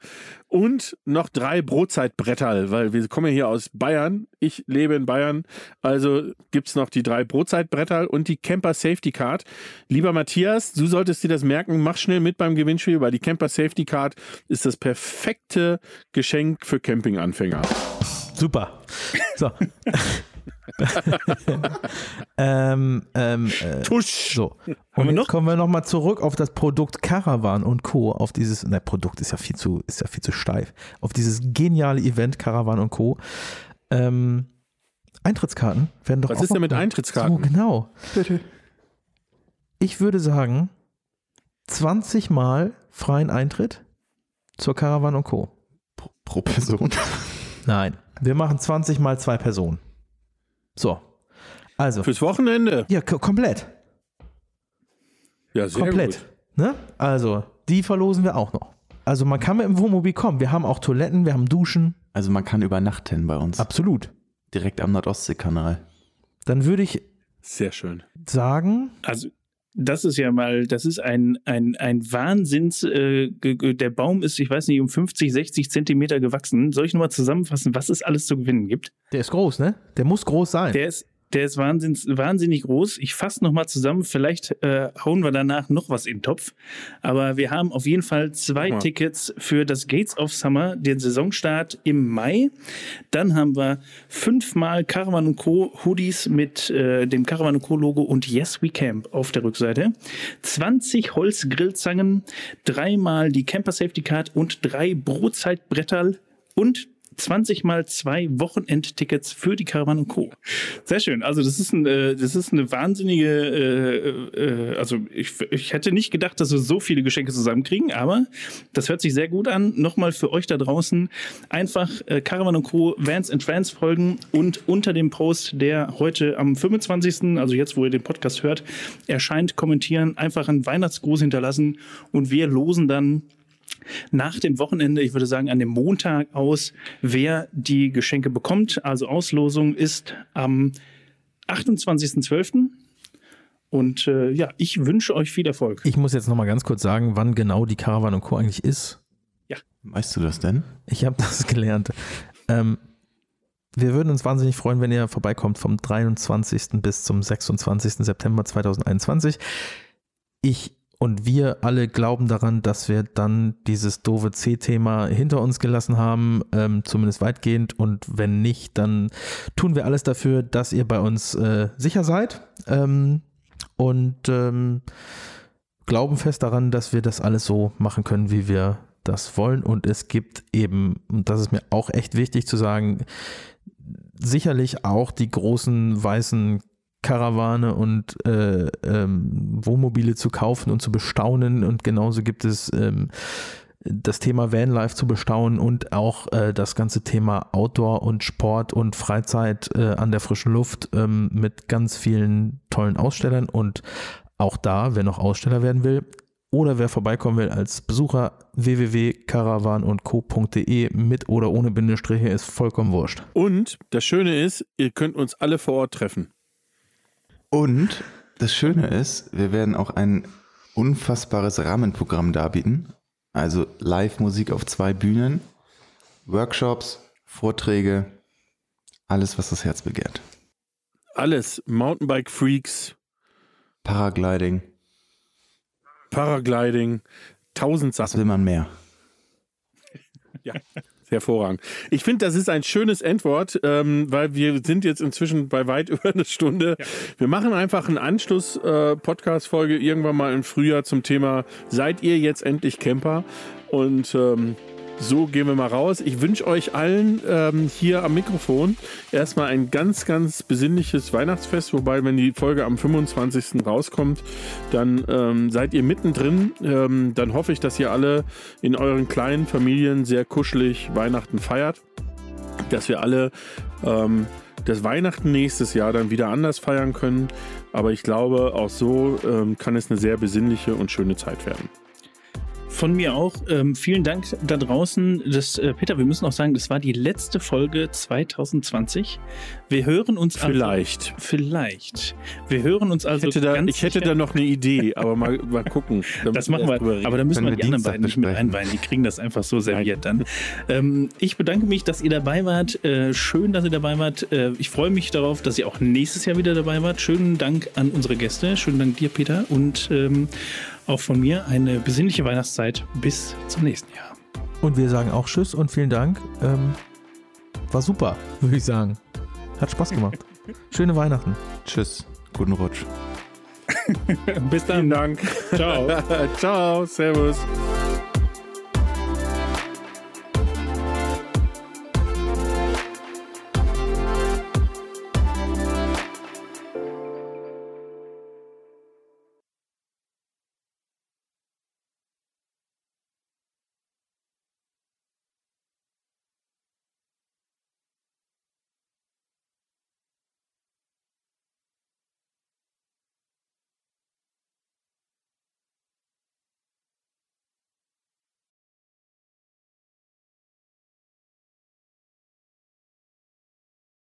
Speaker 1: Und noch drei Brotzeitbretterl, weil wir kommen ja hier aus Bayern. Ich lebe in Bayern. Also gibt es noch die drei Brotzeitbretterl und die Camper Safety Card. Lieber Matthias, du solltest dir das merken. Mach schnell mit beim Gewinnspiel, weil die Camper Safety Card ist das perfekte Geschenk für Campinganfänger.
Speaker 5: Super. So. [laughs] [laughs] ähm, ähm, äh,
Speaker 1: Tusch.
Speaker 5: so. Und jetzt
Speaker 2: noch?
Speaker 5: kommen wir nochmal zurück auf das Produkt Caravan und Co. Auf dieses, ne, Produkt ist ja viel zu, ist ja viel zu steif. Auf dieses geniale Event Caravan und Co. Ähm, Eintrittskarten werden doch
Speaker 1: Was
Speaker 5: auch
Speaker 1: ist denn mit Eintrittskarten?
Speaker 5: So, genau.
Speaker 6: Bitte.
Speaker 5: Ich würde sagen, 20 Mal freien Eintritt zur Caravan und Co.
Speaker 6: Pro, pro Person.
Speaker 5: Nein, wir machen 20 mal zwei Personen. So. Also,
Speaker 1: Fürs Wochenende.
Speaker 5: ja, komplett.
Speaker 1: Ja, sehr
Speaker 5: komplett.
Speaker 1: gut.
Speaker 5: Ne? Also, die verlosen wir auch noch. Also, man kann mit dem Wohnmobil kommen. Wir haben auch Toiletten, wir haben Duschen.
Speaker 6: Also man kann übernachten bei uns.
Speaker 5: Absolut.
Speaker 6: Direkt am Nordostseekanal.
Speaker 5: Dann würde ich
Speaker 1: Sehr schön.
Speaker 5: sagen,
Speaker 2: Also, das ist ja mal, das ist ein, ein, ein Wahnsinns, äh, der Baum ist, ich weiß nicht, um 50, 60 Zentimeter gewachsen. Soll ich nochmal zusammenfassen, was es alles zu gewinnen gibt?
Speaker 5: der ist groß, ne? Der muss groß sein.
Speaker 2: Der ist, der ist wahnsinns, wahnsinnig groß. Ich fasse nochmal zusammen. Vielleicht äh, hauen wir danach noch was in den Topf. Aber wir haben auf jeden Fall zwei
Speaker 1: mal.
Speaker 2: Tickets für das Gates of Summer, den Saisonstart im Mai. Dann haben wir fünfmal Caravan Co. Hoodies mit äh, dem Caravan Co. Logo und Yes We Camp auf der Rückseite. 20 Holzgrillzangen, dreimal die Camper Safety Card und drei Brotzeitbretterl und 20 mal zwei Wochenendtickets für die Caravan Co. Sehr schön. Also das ist, ein, äh, das ist eine wahnsinnige, äh, äh, also ich, ich hätte nicht gedacht, dass wir so viele Geschenke zusammenkriegen, aber das hört sich sehr gut an. Nochmal für euch da draußen einfach äh, Caravan Co. Vans and Trans folgen und unter dem Post, der heute am 25., also jetzt, wo ihr den Podcast hört, erscheint, kommentieren, einfach einen Weihnachtsgruß hinterlassen und wir losen dann nach dem Wochenende, ich würde sagen an dem Montag aus, wer die Geschenke bekommt. Also Auslosung ist am 28.12. Und äh, ja, ich wünsche euch viel Erfolg.
Speaker 5: ich muss jetzt nochmal ganz kurz sagen, wann genau die Caravan und Co. eigentlich ist.
Speaker 6: Weißt du das denn?
Speaker 5: Ich habe das gelernt. Ähm, wir würden uns wahnsinnig freuen, wenn ihr vorbeikommt vom 23. bis zum 26. September 2021. Ich und wir alle glauben daran, dass wir dann dieses doofe C-Thema hinter uns gelassen haben, ähm, zumindest weitgehend. Und wenn nicht, dann tun wir alles dafür, dass ihr bei uns äh, sicher seid. Ähm, und ähm, glauben fest daran, dass wir das alles so machen können, wie wir das wollen. Und es gibt eben, und das ist mir auch echt wichtig zu sagen, sicherlich auch die großen weißen Karawane und äh, ähm, Wohnmobile zu kaufen und zu bestaunen. Und genauso gibt es ähm, das Thema Vanlife zu bestaunen und auch äh, das ganze Thema Outdoor und Sport und Freizeit äh, an der frischen Luft ähm, mit ganz vielen tollen Ausstellern. Und auch da, wer noch Aussteller werden will, oder wer vorbeikommen will als Besucher, www.caravanundco.de mit oder ohne Bindestriche ist vollkommen wurscht.
Speaker 1: Und das Schöne ist, ihr könnt uns alle vor Ort treffen.
Speaker 6: Und das Schöne ist, wir werden auch ein unfassbares Rahmenprogramm darbieten. Also Live-Musik auf zwei Bühnen, Workshops, Vorträge, alles, was das Herz begehrt.
Speaker 1: Alles. Mountainbike-Freaks,
Speaker 6: Paragliding,
Speaker 1: Paragliding, tausend
Speaker 6: was
Speaker 1: Sachen.
Speaker 6: will man mehr?
Speaker 1: Hervorragend. Ich finde, das ist ein schönes Endwort, ähm, weil wir sind jetzt inzwischen bei weit [laughs] über eine Stunde. Wir machen einfach einen Anschluss-Podcast-Folge irgendwann mal im Frühjahr zum Thema Seid ihr jetzt endlich Camper? Und ähm, so gehen wir mal raus. Ich wünsche euch allen ähm, hier am Mikrofon erstmal ein ganz, ganz besinnliches Weihnachtsfest. Wobei, wenn die Folge am 25. rauskommt, dann ähm, seid ihr mittendrin. Ähm, dann hoffe ich, dass ihr alle in euren kleinen Familien sehr kuschelig Weihnachten feiert. Dass wir alle ähm, das Weihnachten nächstes Jahr dann wieder anders feiern können. Aber ich glaube, auch so ähm, kann es eine sehr besinnliche und schöne Zeit werden.
Speaker 2: Von mir auch. Ähm, vielen Dank da draußen. Das, äh, Peter, wir müssen auch sagen, das war die letzte Folge 2020. Wir hören uns
Speaker 1: Vielleicht.
Speaker 2: Also, vielleicht. Wir hören uns also
Speaker 1: ich hätte da,
Speaker 2: ganz
Speaker 1: ich hätte da noch eine Idee, aber mal, mal gucken. [laughs] Da
Speaker 2: Das machen wir,
Speaker 1: reden.
Speaker 2: aber da müssen
Speaker 6: Können
Speaker 2: wir die
Speaker 6: wir
Speaker 2: anderen beiden nicht mit einweihen. Die kriegen das einfach so serviert dann. Ähm, ich bedanke mich, dass ihr dabei wart. Äh, schön, dass ihr dabei wart. Äh, ich freue mich darauf, dass ihr auch nächstes Jahr wieder dabei wart. Schönen Dank an unsere Gäste. Schönen Dank dir, Peter. Und ähm, auch von mir eine besinnliche Weihnachtszeit. Bis zum nächsten Jahr.
Speaker 5: Und wir sagen auch Tschüss und vielen Dank. Ähm, war super, [laughs] würde ich sagen. Hat Spaß gemacht. [laughs] Schöne Weihnachten.
Speaker 6: Tschüss. Guten Rutsch. [laughs]
Speaker 2: Bis dann.
Speaker 1: Vielen Dank.
Speaker 2: Ciao.
Speaker 1: Ciao, Servus.